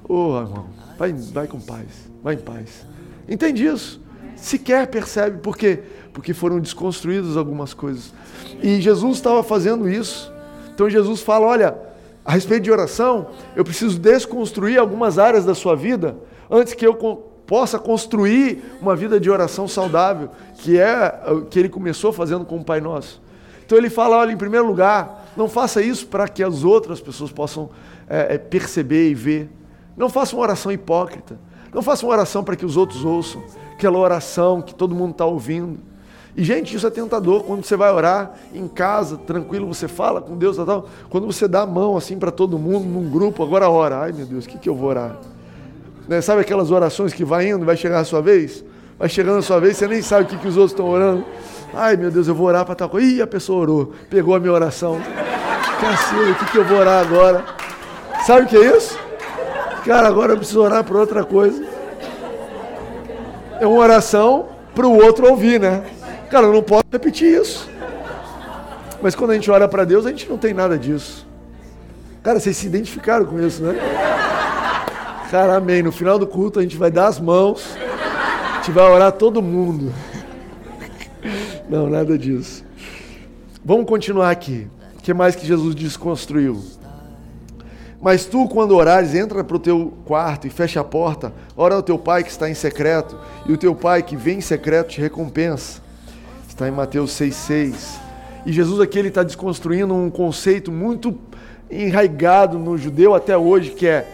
Speaker 1: Oh, irmão, vai, vai com paz. Vai em paz. Entendi isso. Sequer percebe. Por quê? Porque foram desconstruídas algumas coisas. E Jesus estava fazendo isso. Então Jesus fala: olha, a respeito de oração, eu preciso desconstruir algumas áreas da sua vida antes que eu possa construir uma vida de oração saudável, que é o que ele começou fazendo com o Pai Nosso. Então ele fala: olha, em primeiro lugar, não faça isso para que as outras pessoas possam é, perceber e ver. Não faça uma oração hipócrita. Não faça uma oração para que os outros ouçam. Aquela oração que todo mundo está ouvindo. E, gente, isso é tentador. Quando você vai orar em casa, tranquilo, você fala com Deus, tal, quando você dá a mão assim para todo mundo, num grupo, agora ora. Ai, meu Deus, o que, que eu vou orar? Né? Sabe aquelas orações que vai indo, vai chegar a sua vez? Vai chegando a sua vez, você nem sabe o que, que os outros estão orando. Ai meu Deus, eu vou orar para tal coisa. Ih, a pessoa orou, pegou a minha oração. Cacilda, o que, que eu vou orar agora? Sabe o que é isso? Cara, agora eu preciso orar por outra coisa. É uma oração para o outro ouvir, né? Cara, eu não posso repetir isso. Mas quando a gente ora para Deus, a gente não tem nada disso. Cara, vocês se identificaram com isso, né? Cara, amém. No final do culto a gente vai dar as mãos, a gente vai orar todo mundo. Não, nada disso. Vamos continuar aqui. O que mais que Jesus desconstruiu? Mas tu, quando orares, entra para o teu quarto e fecha a porta, ora ao teu pai que está em secreto, e o teu pai que vem em secreto te recompensa. Está em Mateus 6,6. E Jesus aqui ele está desconstruindo um conceito muito enraigado no judeu até hoje, que é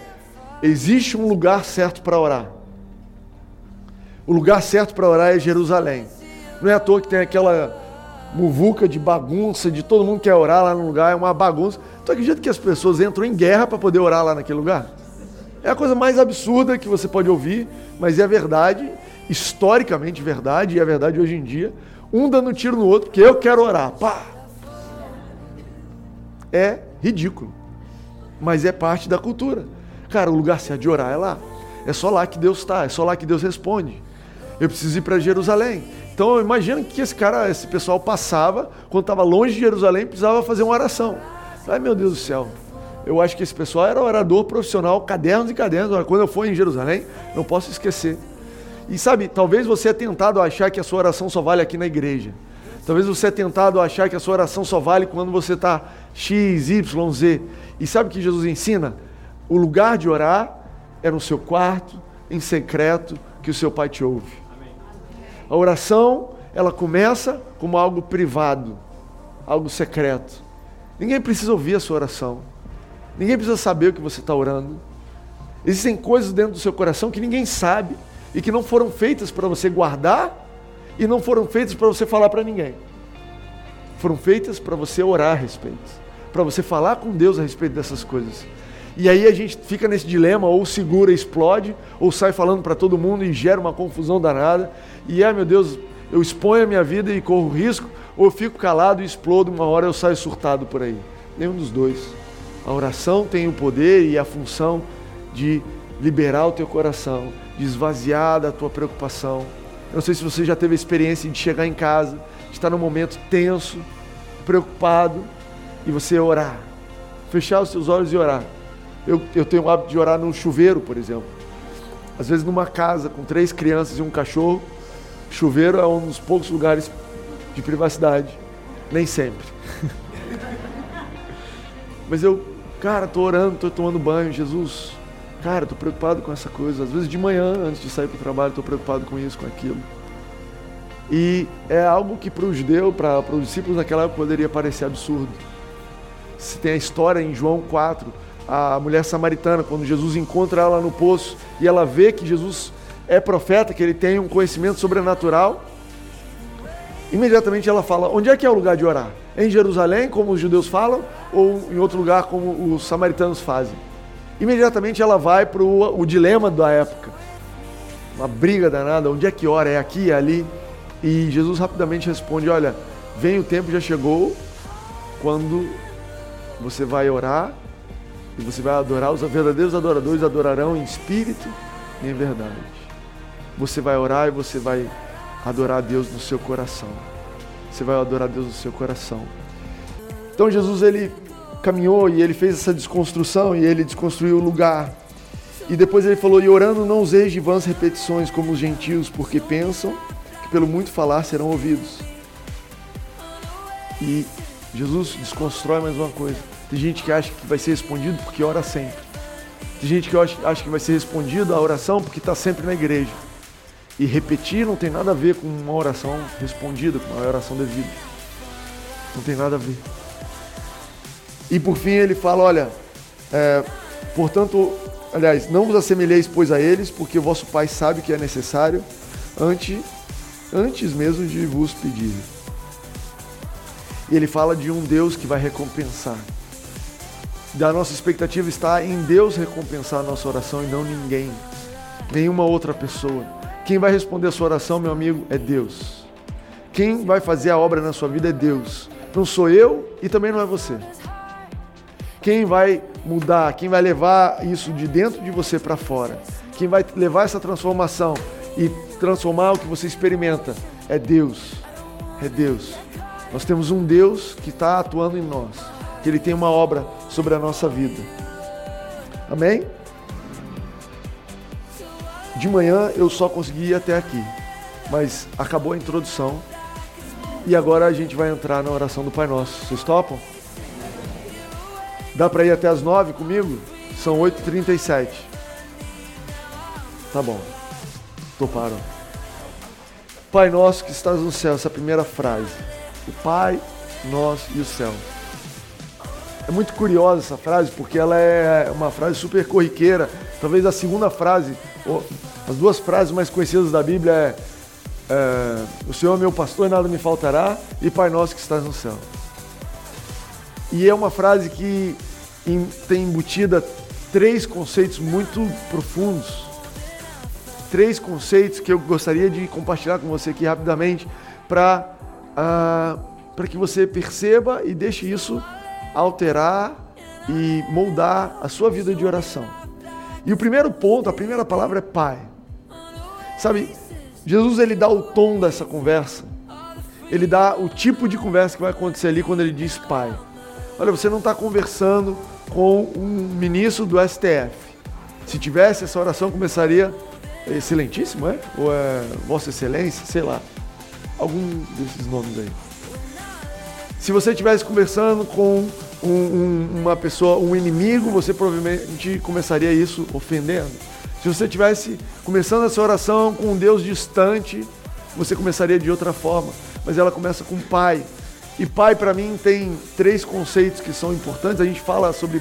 Speaker 1: existe um lugar certo para orar. O lugar certo para orar é Jerusalém. Não é à toa que tem aquela muvuca de bagunça, de todo mundo quer orar lá no lugar, é uma bagunça. Tu acredita que as pessoas entram em guerra para poder orar lá naquele lugar? É a coisa mais absurda que você pode ouvir, mas é verdade, historicamente verdade, e é verdade hoje em dia. Um dando tiro no outro, porque eu quero orar. Pá! É ridículo. Mas é parte da cultura. Cara, o lugar certo de orar é lá. É só lá que Deus está, é só lá que Deus responde. Eu preciso ir para Jerusalém. Então imagina que esse cara, esse pessoal passava, quando estava longe de Jerusalém, precisava fazer uma oração. Ai meu Deus do céu. Eu acho que esse pessoal era orador profissional, cadernos e cadernos. Quando eu for em Jerusalém, não posso esquecer. E sabe, talvez você é tentado a achar que a sua oração só vale aqui na igreja. Talvez você é tentado a achar que a sua oração só vale quando você está X, Y, Z. E sabe o que Jesus ensina? O lugar de orar é no seu quarto, em secreto, que o seu pai te ouve. A oração, ela começa como algo privado, algo secreto. Ninguém precisa ouvir a sua oração. Ninguém precisa saber o que você está orando. Existem coisas dentro do seu coração que ninguém sabe e que não foram feitas para você guardar e não foram feitas para você falar para ninguém. Foram feitas para você orar a respeito, para você falar com Deus a respeito dessas coisas. E aí a gente fica nesse dilema, ou segura explode, ou sai falando para todo mundo e gera uma confusão danada. E ai meu Deus, eu exponho a minha vida e corro risco, ou eu fico calado e explodo, uma hora eu saio surtado por aí. Nenhum dos dois. A oração tem o poder e a função de liberar o teu coração, de esvaziar da tua preocupação. Eu não sei se você já teve a experiência de chegar em casa, de estar num momento tenso, preocupado, e você orar. Fechar os seus olhos e orar. Eu, eu tenho o hábito de orar no chuveiro, por exemplo. Às vezes numa casa com três crianças e um cachorro, chuveiro é um dos poucos lugares de privacidade. Nem sempre. *laughs* Mas eu, cara, tô orando, tô tomando banho, Jesus. Cara, tô preocupado com essa coisa. Às vezes de manhã, antes de sair para o trabalho, tô preocupado com isso, com aquilo. E é algo que para o judeu, para os discípulos naquela época, poderia parecer absurdo. Se tem a história em João 4, a mulher samaritana, quando Jesus encontra ela no poço e ela vê que Jesus é profeta, que ele tem um conhecimento sobrenatural, imediatamente ela fala: onde é que é o lugar de orar? Em Jerusalém, como os judeus falam, ou em outro lugar, como os samaritanos fazem? Imediatamente ela vai para o dilema da época. Uma briga danada: onde é que ora? É aqui, é ali? E Jesus rapidamente responde: Olha, vem o tempo, já chegou, quando você vai orar e você vai adorar, os verdadeiros adoradores adorarão em espírito e em verdade. Você vai orar e você vai adorar a Deus no seu coração. Você vai adorar a Deus no seu coração. Então Jesus ele caminhou e ele fez essa desconstrução e ele desconstruiu o lugar. E depois ele falou: "E orando não useis de vãs repetições como os gentios, porque pensam que pelo muito falar serão ouvidos." E Jesus desconstrói mais uma coisa. Tem gente que acha que vai ser respondido porque ora sempre. Tem gente que acha que vai ser respondido a oração porque está sempre na igreja. E repetir não tem nada a ver com uma oração respondida, com uma oração devida. Não tem nada a ver. E por fim ele fala: olha, é, portanto, aliás, não vos assemelheis, pois, a eles, porque vosso Pai sabe que é necessário antes, antes mesmo de vos pedir. E ele fala de um Deus que vai recompensar. Da nossa expectativa está em Deus recompensar a nossa oração e não ninguém. nenhuma outra pessoa. Quem vai responder a sua oração, meu amigo, é Deus. Quem vai fazer a obra na sua vida é Deus. Não sou eu e também não é você. Quem vai mudar, quem vai levar isso de dentro de você para fora, quem vai levar essa transformação e transformar o que você experimenta é Deus. É Deus. Nós temos um Deus que está atuando em nós, que Ele tem uma obra sobre a nossa vida. Amém? De manhã eu só consegui ir até aqui, mas acabou a introdução e agora a gente vai entrar na oração do Pai Nosso. Vocês topam? Dá para ir até as nove comigo? São 8h37. Tá bom. Toparam. Pai nosso que estás no céu, essa primeira frase. O Pai, nós e o céu. É muito curiosa essa frase porque ela é uma frase super corriqueira. Talvez a segunda frase, as duas frases mais conhecidas da Bíblia é, é O Senhor é meu pastor nada me faltará e Pai nosso que estás no céu. E é uma frase que tem embutida três conceitos muito profundos. Três conceitos que eu gostaria de compartilhar com você aqui rapidamente para uh, para que você perceba e deixe isso alterar e moldar a sua vida de oração. E o primeiro ponto, a primeira palavra é Pai. Sabe, Jesus ele dá o tom dessa conversa. Ele dá o tipo de conversa que vai acontecer ali quando ele diz Pai. Olha, você não está conversando com um ministro do STF. Se tivesse, essa oração começaria excelentíssimo, é? Ou é Vossa Excelência, sei lá. Algum desses nomes aí. Se você estivesse conversando com um, um, uma pessoa, um inimigo, você provavelmente começaria isso ofendendo. Se você estivesse começando essa oração com um Deus distante, você começaria de outra forma. Mas ela começa com Pai. E Pai, para mim, tem três conceitos que são importantes. A gente fala sobre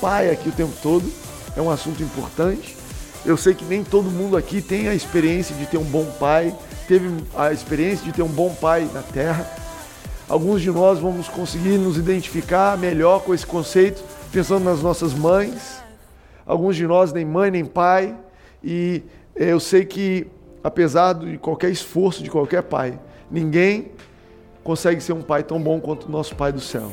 Speaker 1: Pai aqui o tempo todo, é um assunto importante. Eu sei que nem todo mundo aqui tem a experiência de ter um bom pai, teve a experiência de ter um bom pai na terra. Alguns de nós vamos conseguir nos identificar melhor com esse conceito, pensando nas nossas mães. Alguns de nós nem mãe nem pai. E eu sei que, apesar de qualquer esforço de qualquer pai, ninguém consegue ser um pai tão bom quanto o nosso Pai do céu.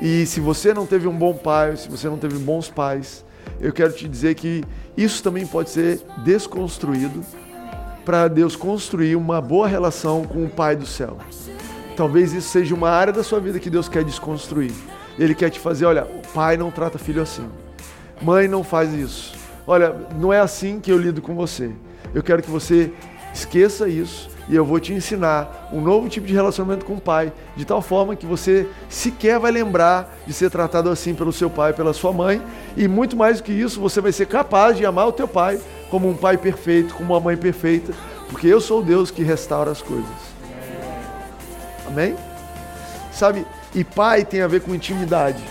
Speaker 1: E se você não teve um bom pai, se você não teve bons pais, eu quero te dizer que isso também pode ser desconstruído para Deus construir uma boa relação com o Pai do céu. Talvez isso seja uma área da sua vida que Deus quer desconstruir. Ele quer te fazer, olha, o pai não trata filho assim. Mãe não faz isso. Olha, não é assim que eu lido com você. Eu quero que você esqueça isso e eu vou te ensinar um novo tipo de relacionamento com o pai, de tal forma que você sequer vai lembrar de ser tratado assim pelo seu pai, pela sua mãe, e muito mais do que isso, você vai ser capaz de amar o teu pai como um pai perfeito, como uma mãe perfeita, porque eu sou o Deus que restaura as coisas. Amém? Sabe? E pai tem a ver com intimidade.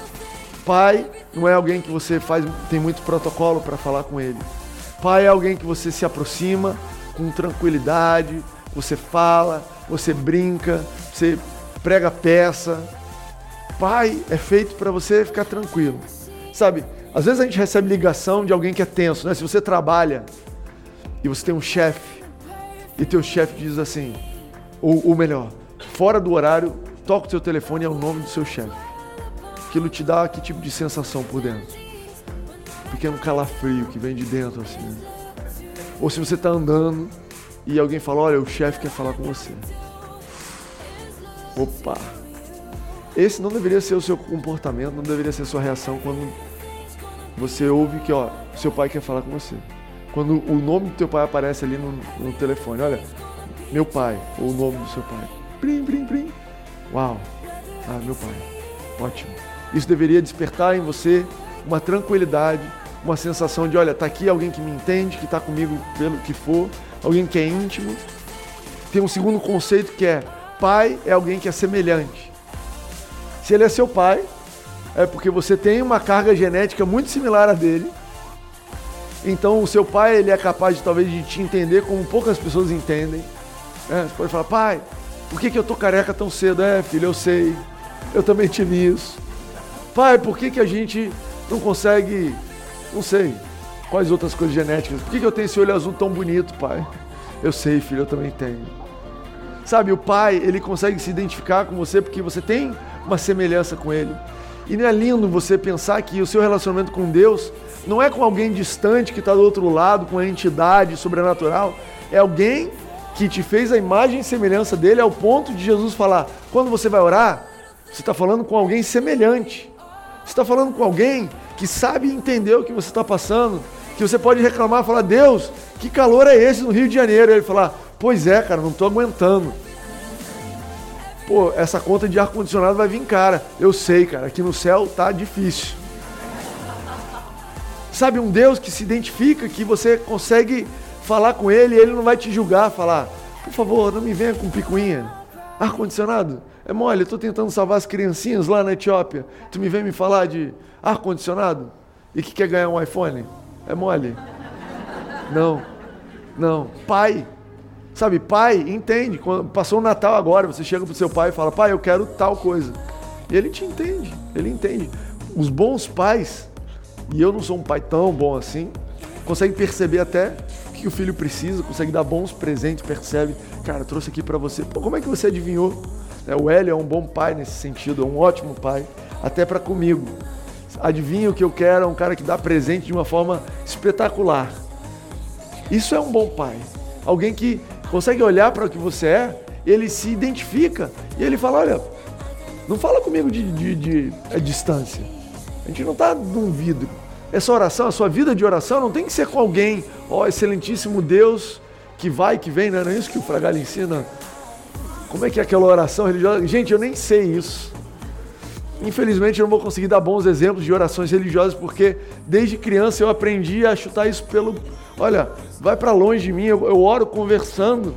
Speaker 1: Pai não é alguém que você faz tem muito protocolo para falar com ele. Pai é alguém que você se aproxima com tranquilidade, você fala, você brinca, você prega peça. Pai é feito para você ficar tranquilo. Sabe? Às vezes a gente recebe ligação de alguém que é tenso, né? Se você trabalha e você tem um chefe e teu chefe diz assim, ou, ou melhor, fora do horário, toca o seu telefone é o nome do seu chefe. Aquilo te dá que tipo de sensação por dentro? Um pequeno calafrio que vem de dentro assim. Ou se você está andando e alguém fala, olha, o chefe quer falar com você. Opa! Esse não deveria ser o seu comportamento, não deveria ser a sua reação quando você ouve que, ó, seu pai quer falar com você. Quando o nome do teu pai aparece ali no, no telefone, olha, meu pai, ou o nome do seu pai. Prim, prim, prim. Uau. Ah, meu pai. Ótimo. Isso deveria despertar em você uma tranquilidade, uma sensação de, olha, tá aqui alguém que me entende, que está comigo pelo que for, alguém que é íntimo. Tem um segundo conceito que é pai é alguém que é semelhante. Se ele é seu pai, é porque você tem uma carga genética muito similar à dele. Então o seu pai ele é capaz de talvez de te entender como poucas pessoas entendem. É, você pode falar, pai, por que, que eu tô careca tão cedo? É, filho, eu sei. Eu também tive isso. Pai, por que, que a gente não consegue, não sei, Quais outras coisas genéticas? Por que, que eu tenho esse olho azul tão bonito, pai? Eu sei, filho, eu também tenho. Sabe, o pai, ele consegue se identificar com você porque você tem uma semelhança com ele. E não é lindo você pensar que o seu relacionamento com Deus não é com alguém distante que está do outro lado, com uma entidade sobrenatural. É alguém que te fez a imagem e semelhança dele ao ponto de Jesus falar: quando você vai orar, você está falando com alguém semelhante. Você está falando com alguém que sabe entender o que você está passando, que você pode reclamar, falar: Deus, que calor é esse no Rio de Janeiro? E ele falar: Pois é, cara, não estou aguentando. Pô, essa conta de ar-condicionado vai vir cara. Eu sei, cara, aqui no céu tá difícil. Sabe, um Deus que se identifica, que você consegue falar com ele e ele não vai te julgar, falar, por favor, não me venha com picuinha. Ar-condicionado? É mole, eu estou tentando salvar as criancinhas lá na Etiópia. Tu me vem me falar de ar-condicionado? E que quer ganhar um iPhone? É mole? Não, não. Pai, sabe, pai entende. Quando passou o Natal agora, você chega pro seu pai e fala, pai, eu quero tal coisa. E ele te entende, ele entende. Os bons pais e eu não sou um pai tão bom assim, consegue perceber até que o filho precisa, consegue dar bons presentes, percebe, cara, trouxe aqui para você. Pô, como é que você adivinhou? É, o Hélio é um bom pai nesse sentido, é um ótimo pai, até para comigo. Adivinha o que eu quero, é um cara que dá presente de uma forma espetacular. Isso é um bom pai. Alguém que consegue olhar para o que você é, ele se identifica e ele fala: olha, não fala comigo de, de, de, de é distância. A gente não está num vidro. Essa oração, a sua vida de oração não tem que ser com alguém, ó, oh, excelentíssimo Deus, que vai que vem, não é isso que o Fragalho ensina? Como é que é aquela oração religiosa? Gente, eu nem sei isso. Infelizmente eu não vou conseguir dar bons exemplos de orações religiosas porque desde criança eu aprendi a chutar isso pelo. Olha, vai para longe de mim, eu, eu oro conversando.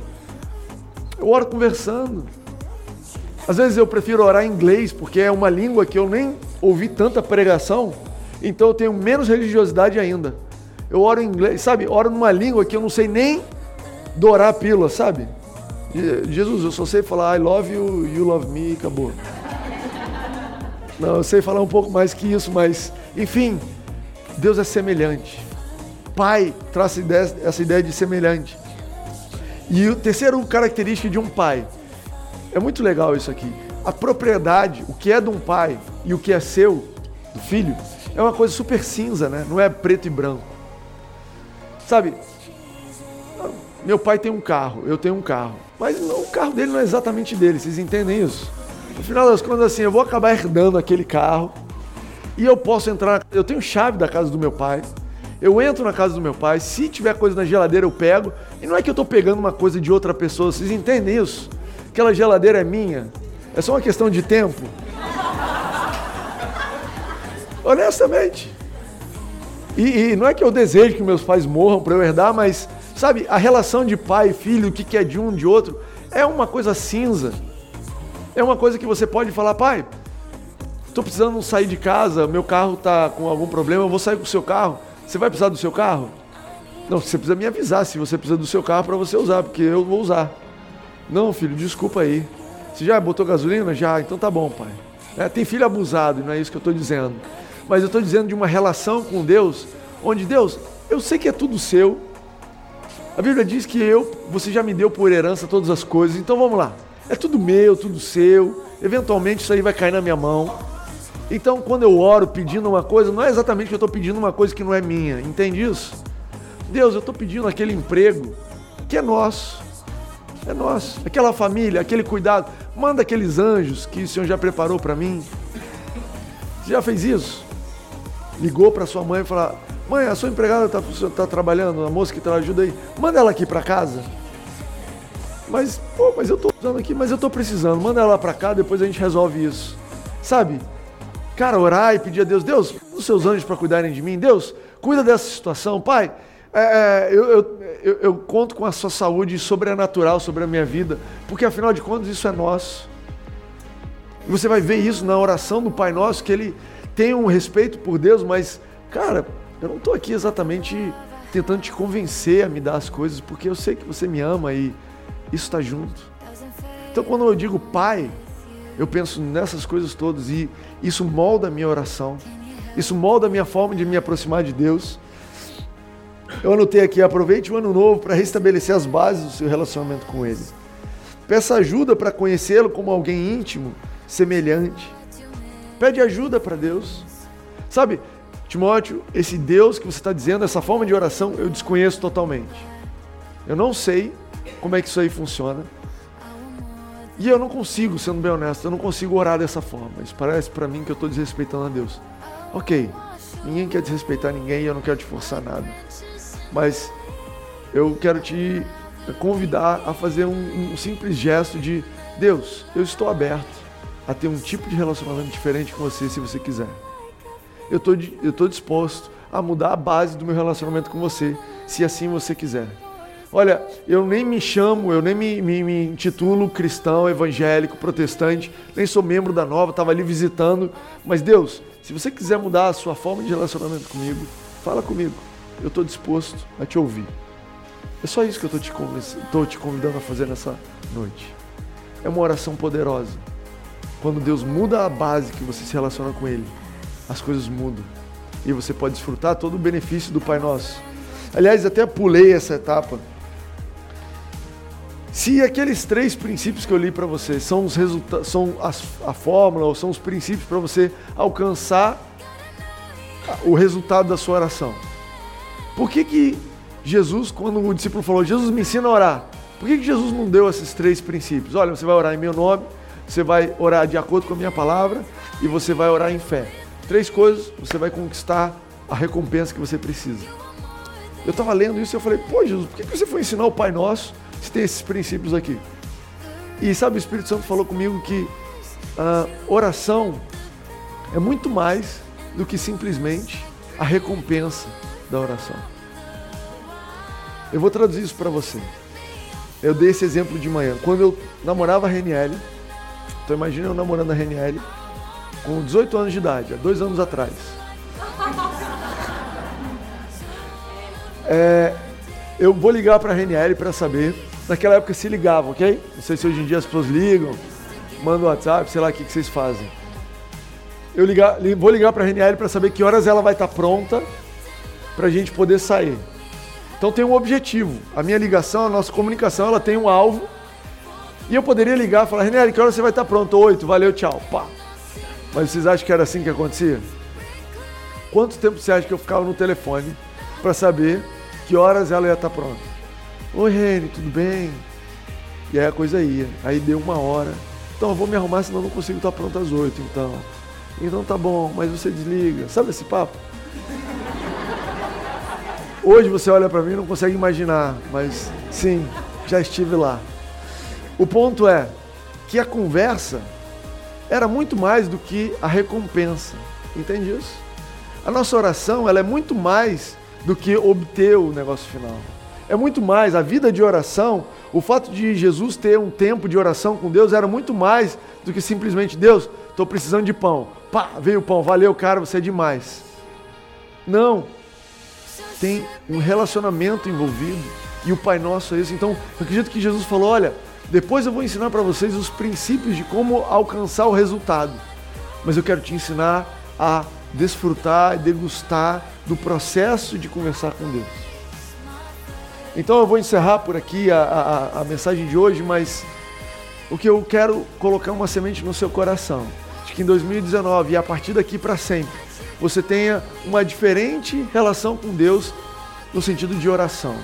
Speaker 1: Eu oro conversando. Às vezes eu prefiro orar em inglês, porque é uma língua que eu nem ouvi tanta pregação, então eu tenho menos religiosidade ainda. Eu oro em inglês, sabe? Oro numa língua que eu não sei nem dourar a pílula, sabe? Jesus, eu só sei falar I love you, you love me, acabou. Não, eu sei falar um pouco mais que isso, mas, enfim, Deus é semelhante. Pai traz essa ideia de semelhante. E o terceiro característica de um pai é muito legal isso aqui. A propriedade, o que é de um pai e o que é seu, do filho, é uma coisa super cinza, né? Não é preto e branco. Sabe? Meu pai tem um carro, eu tenho um carro. Mas o carro dele não é exatamente dele, vocês entendem isso? No final das contas, assim, eu vou acabar herdando aquele carro e eu posso entrar. Eu tenho chave da casa do meu pai. Eu entro na casa do meu pai, se tiver coisa na geladeira eu pego. E não é que eu estou pegando uma coisa de outra pessoa, vocês entendem isso? Aquela geladeira é minha. É só uma questão de tempo. Honestamente. E, e, não é que eu desejo que meus pais morram para eu herdar, mas, sabe, a relação de pai e filho, o que, que é de um de outro, é uma coisa cinza. É uma coisa que você pode falar, pai, estou precisando sair de casa, meu carro está com algum problema, eu vou sair com o seu carro. Você vai precisar do seu carro? Não, você precisa me avisar se você precisa do seu carro para você usar, porque eu vou usar. Não, filho, desculpa aí. Você já botou gasolina? Já, então tá bom, pai. É, tem filho abusado, não é isso que eu estou dizendo. Mas eu estou dizendo de uma relação com Deus, onde Deus, eu sei que é tudo seu. A Bíblia diz que eu, você já me deu por herança todas as coisas, então vamos lá. É tudo meu, tudo seu. Eventualmente isso aí vai cair na minha mão. Então, quando eu oro pedindo uma coisa, não é exatamente que eu estou pedindo uma coisa que não é minha, entende isso? Deus, eu estou pedindo aquele emprego que é nosso. É nosso. Aquela família, aquele cuidado. Manda aqueles anjos que o Senhor já preparou para mim. Você já fez isso? Ligou para sua mãe e falou: Mãe, a sua empregada está tá trabalhando, a moça que está ajuda aí. Manda ela aqui para casa. Mas, pô, mas eu estou usando aqui, mas eu estou precisando. Manda ela para cá, depois a gente resolve isso. Sabe? Cara, orar e pedir a Deus: Deus, os seus anjos para cuidarem de mim. Deus, cuida dessa situação. Pai, é, é, eu, eu, eu, eu, conto com a sua saúde sobrenatural sobre a minha vida, porque afinal de contas isso é nosso. E você vai ver isso na oração do Pai Nosso, que ele tem um respeito por Deus, mas, cara, eu não estou aqui exatamente tentando te convencer a me dar as coisas, porque eu sei que você me ama e isso está junto. Então, quando eu digo Pai, eu penso nessas coisas todas e isso molda a minha oração, isso molda a minha forma de me aproximar de Deus. Eu anotei aqui, aproveite o ano novo para restabelecer as bases do seu relacionamento com Ele. Peça ajuda para conhecê-lo como alguém íntimo, semelhante. Pede ajuda para Deus. Sabe, Timóteo, esse Deus que você está dizendo, essa forma de oração, eu desconheço totalmente. Eu não sei como é que isso aí funciona. E eu não consigo, sendo bem honesto, eu não consigo orar dessa forma. Isso parece para mim que eu estou desrespeitando a Deus. Ok, ninguém quer desrespeitar ninguém e eu não quero te forçar nada. Mas eu quero te convidar a fazer um, um simples gesto de Deus, eu estou aberto a ter um tipo de relacionamento diferente com você se você quiser. Eu estou disposto a mudar a base do meu relacionamento com você, se assim você quiser. Olha, eu nem me chamo, eu nem me, me, me intitulo cristão, evangélico, protestante, nem sou membro da nova, estava ali visitando. Mas Deus, se você quiser mudar a sua forma de relacionamento comigo, fala comigo. Eu estou disposto a te ouvir. É só isso que eu estou te, te convidando a fazer nessa noite. É uma oração poderosa. Quando Deus muda a base que você se relaciona com Ele, as coisas mudam. E você pode desfrutar todo o benefício do Pai Nosso. Aliás, até pulei essa etapa se aqueles três princípios que eu li para você são os resultados, são as, a fórmula ou são os princípios para você alcançar o resultado da sua oração. Por que que Jesus, quando o discípulo falou, Jesus me ensina a orar, por que, que Jesus não deu esses três princípios? Olha, você vai orar em meu nome, você vai orar de acordo com a minha palavra e você vai orar em fé. Três coisas, você vai conquistar a recompensa que você precisa. Eu estava lendo isso e eu falei, pô Jesus, por que, você foi ensinar o Pai Nosso você tem esses princípios aqui. E sabe, o Espírito Santo falou comigo que a oração é muito mais do que simplesmente a recompensa da oração. Eu vou traduzir isso para você. Eu dei esse exemplo de manhã. Quando eu namorava a então imagina eu namorando a Reniele com 18 anos de idade, há dois anos atrás. É, eu vou ligar para a Reniele para saber Naquela época se ligavam, ok? Não sei se hoje em dia as pessoas ligam, mandam WhatsApp, sei lá o que, que vocês fazem. Eu ligar, vou ligar para a RNL para saber que horas ela vai estar tá pronta para a gente poder sair. Então tem um objetivo. A minha ligação, a nossa comunicação, ela tem um alvo. E eu poderia ligar e falar, Renelli, que hora você vai estar pronto? Oito, valeu, tchau. Pá. Mas vocês acham que era assim que acontecia? Quanto tempo você acha que eu ficava no telefone para saber que horas ela ia estar pronta? Oi, Reni, tudo bem? E aí a coisa ia. Aí deu uma hora. Então eu vou me arrumar, senão eu não consigo estar pronto às oito, então. Então tá bom, mas você desliga. Sabe esse papo? Hoje você olha para mim e não consegue imaginar, mas sim, já estive lá. O ponto é que a conversa era muito mais do que a recompensa. Entende isso? A nossa oração ela é muito mais do que obter o negócio final é muito mais. A vida de oração, o fato de Jesus ter um tempo de oração com Deus era muito mais do que simplesmente Deus, estou precisando de pão. Pá, veio o pão, valeu, cara, você é demais. Não. Tem um relacionamento envolvido e o Pai Nosso é isso. Então, eu acredito que Jesus falou: olha, depois eu vou ensinar para vocês os princípios de como alcançar o resultado. Mas eu quero te ensinar a desfrutar e degustar do processo de conversar com Deus. Então eu vou encerrar por aqui a, a, a mensagem de hoje, mas o que eu quero colocar uma semente no seu coração, de que em 2019 e a partir daqui para sempre, você tenha uma diferente relação com Deus no sentido de oração.